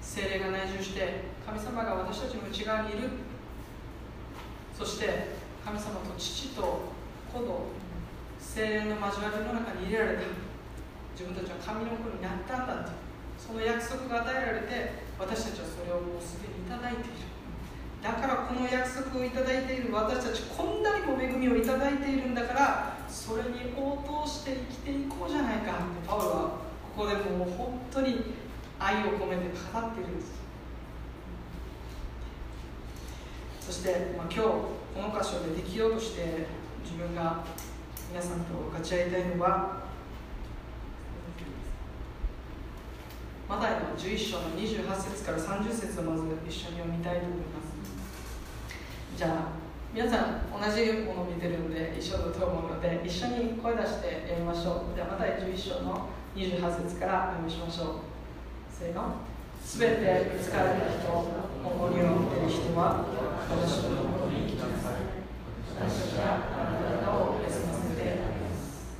精霊が内住して神様が私たちの内側にいる。そして神様と父と子と精霊の交わりの中に入れられた。自分たちは神の子になったんだとその約束が与えられて私たちはそれをもうすでにいただいている。だからこの約束をいただいている。私たちこんなにも恵みをいただいているんだからそれに応答して生きていこうじゃないか。ってパウロはここでもう本当に愛を込めて語っているんです。そして、まあ、今日この箇所でできようとして自分が皆さんと分かち合いたいのはマタイの11章の28節から30節をまず一緒に読みたいと思います。じゃあ皆さん同じものを見てるので一緒だと思うので一緒に声出して読みましょう。じゃあマタイ11章の28節から読みしましょう。せーの。すべて疲れた人重荷を持っている人は私のところに来なさい。私はあなた方を休ませてあげます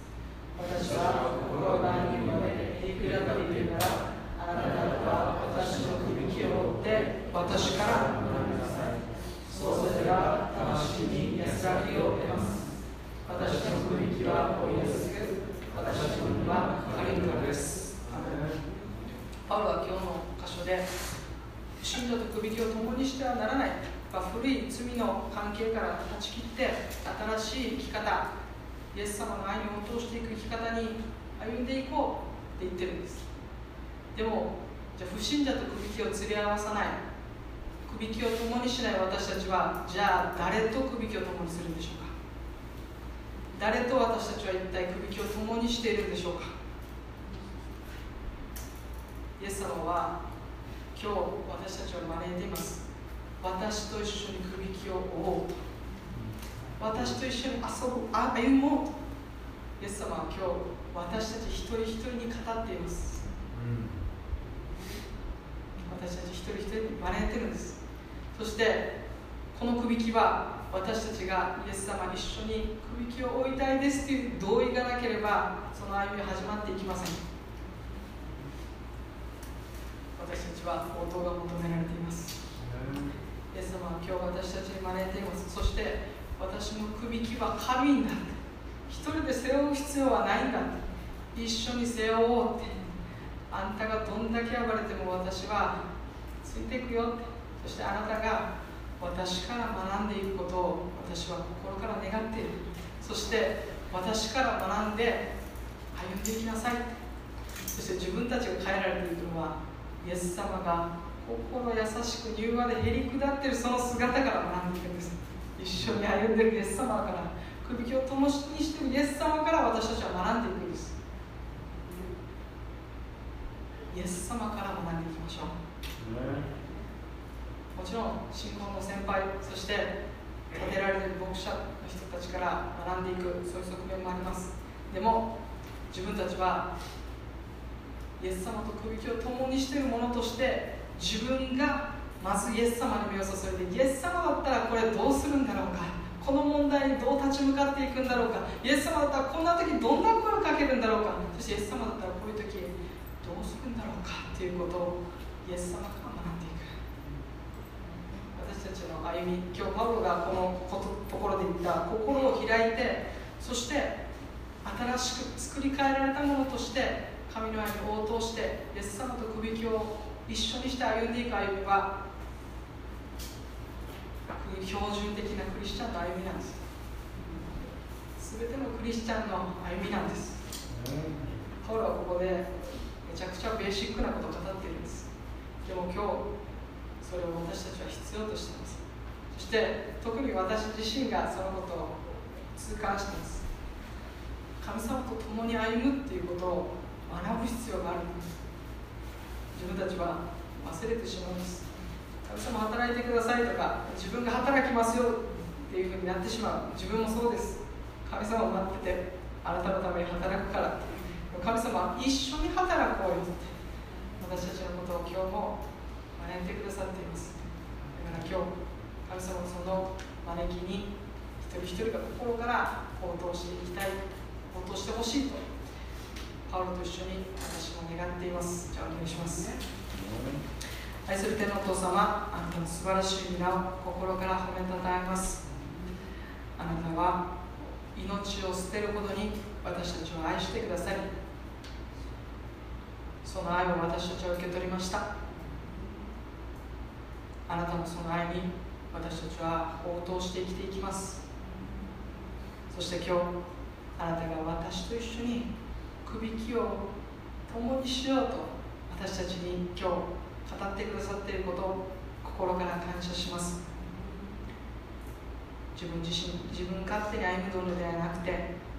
私は心が何までへりくだっているならあなた方は私の首輝を追って私から学びなさいそうすれば魂に安らぎを得ます私の首輝は追いやすく私の身は軽いからです。パウロは今日の箇所で信者と首輝を共にしてはならない。古い罪の関係から断ち切って新しい生き方イエス様の愛に応答していく生き方に歩んでいこうって言ってるんです。でもじゃあ不信者と首輝を釣り合わさない。首輝を共にしない私たちはじゃあ誰と首輝を共にするんでしょうか？誰と私たちは一体首輝を共にしているんでしょうか？イエス様は今日私たちを招いています。私と一緒に首輝を追おう。と私と一緒に遊ぶ歩もう。とイエス様は今日私たち一人一人に語っています、うん私たち一人一人に招いてるんです。そしてこの首輝は私たちがイエス様一緒に首輝を追いたいですという同意がなければその歩みは始まっていきません。私たちは応答が求められています。イエス様は今日私たちに招いています。そして私の首輝は軽いんだ一人で背負う必要はないんだ一緒に背負おうって。あんたがどんだけ暴れても私はついていくよって。そしてあなたが私から学んでいくことを私は心から願っている。そして私から学んで歩んでいきなさいそして自分たちが変えられていくのはイエス様が心優しく柔和でへり下っているその姿から学んでいくんです。一緒に歩んでいるイエス様から首輝を灯しにしているイエス様から私たちは学んでいくんです。イエス様から学んでいきましょう。もちろん信仰の先輩そして建てられてる牧者の人たちから学んでいくそういう側面もあります。でも自分たちはイエス様と首輝を共にしているものとして自分がまずイエス様に身を注いでイエス様だったらこれどうするんだろうか？この問題にどう立ち向かっていくんだろうか？イエス様だったらこんな時どんな声をかけるんだろうか？そしてイエス様だったらこういう時どうするんだろうか？ということをイエス様から学んでいく。私たちの歩み今日パウロがこのところで言った心を開いてそして新しく作り変えられたものとして神の愛に応答してイエス様と首輝を一緒にして歩んでいく歩みは標準的なクリスチャンの歩みなんです。全てのクリスチャンの歩みなんです。パウロはここでめちゃくちゃベーシックなことを語っているんです。でも今日それを私たちは必要としています。そして特に私自身がそのことを痛感しています。神様と共に歩むっていうことを学ぶ必要がある。んです自分たちは忘れてしまいます。神様働いてくださいとか自分が働きますよっていうふうになってしまう。自分もそうです。神様を待っててあなたのために働くから神様一緒に働こうよって私たちのことを今日も招いてくださっています。だから今日神様のその招きに一人一人が心から応答していきたい応答してほしいとパウロと一緒に私も願っています。じゃあお願いします。愛する天のお父様あなたの素晴らしい皆を心から褒めたたえます。あなたは命を捨てるほどに私たちを愛してくださりその愛を私たちは受け取りました。あなたのその愛に私たちは応答して生きていきます。そして今日あなたが私と一緒にくびきを共にしようと私たちに今日語ってくださっていることを心から感謝します。自分自身自分勝手に歩むのではなくて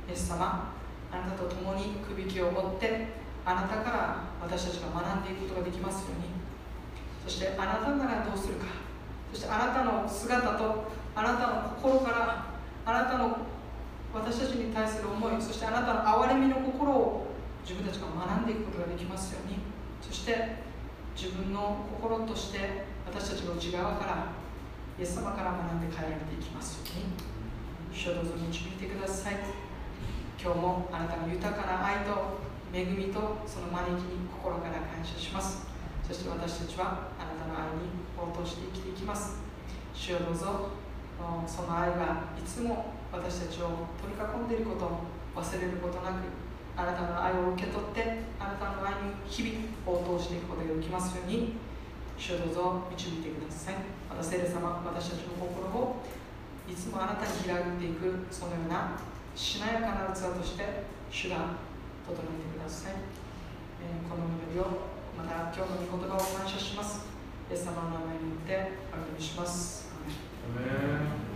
イエス様あなたと共にくびきを追ってあなたから私たちが学んでいくことができますように。そしてあなたならどうするか。そしてあなたの姿とあなたの心からあなたの私たちに対する思いそしてあなたの憐れみの心を自分たちが学んでいくことができますように。そして自分の心として私たちの内側からイエス様から学んで変えられていきますように。主をどうぞ導いてください。今日もあなたの豊かな愛と恵みとその招きに心から感謝します。そして私たちはあなたの愛に応答して生きていきます。主をどうぞその愛がいつも私たちを取り囲んでいることを忘れることなくあなたの愛を受け取ってあなたの愛に日々応答していくことができますように主をどうぞ導いてください。また聖霊様私たちの心をいつもあなたに開いていくそのようなしなやかな器として主が整えてください、えー、この祈りをまた今日の御言葉を感謝します。イエス様の名前によってお祈りします。アメン。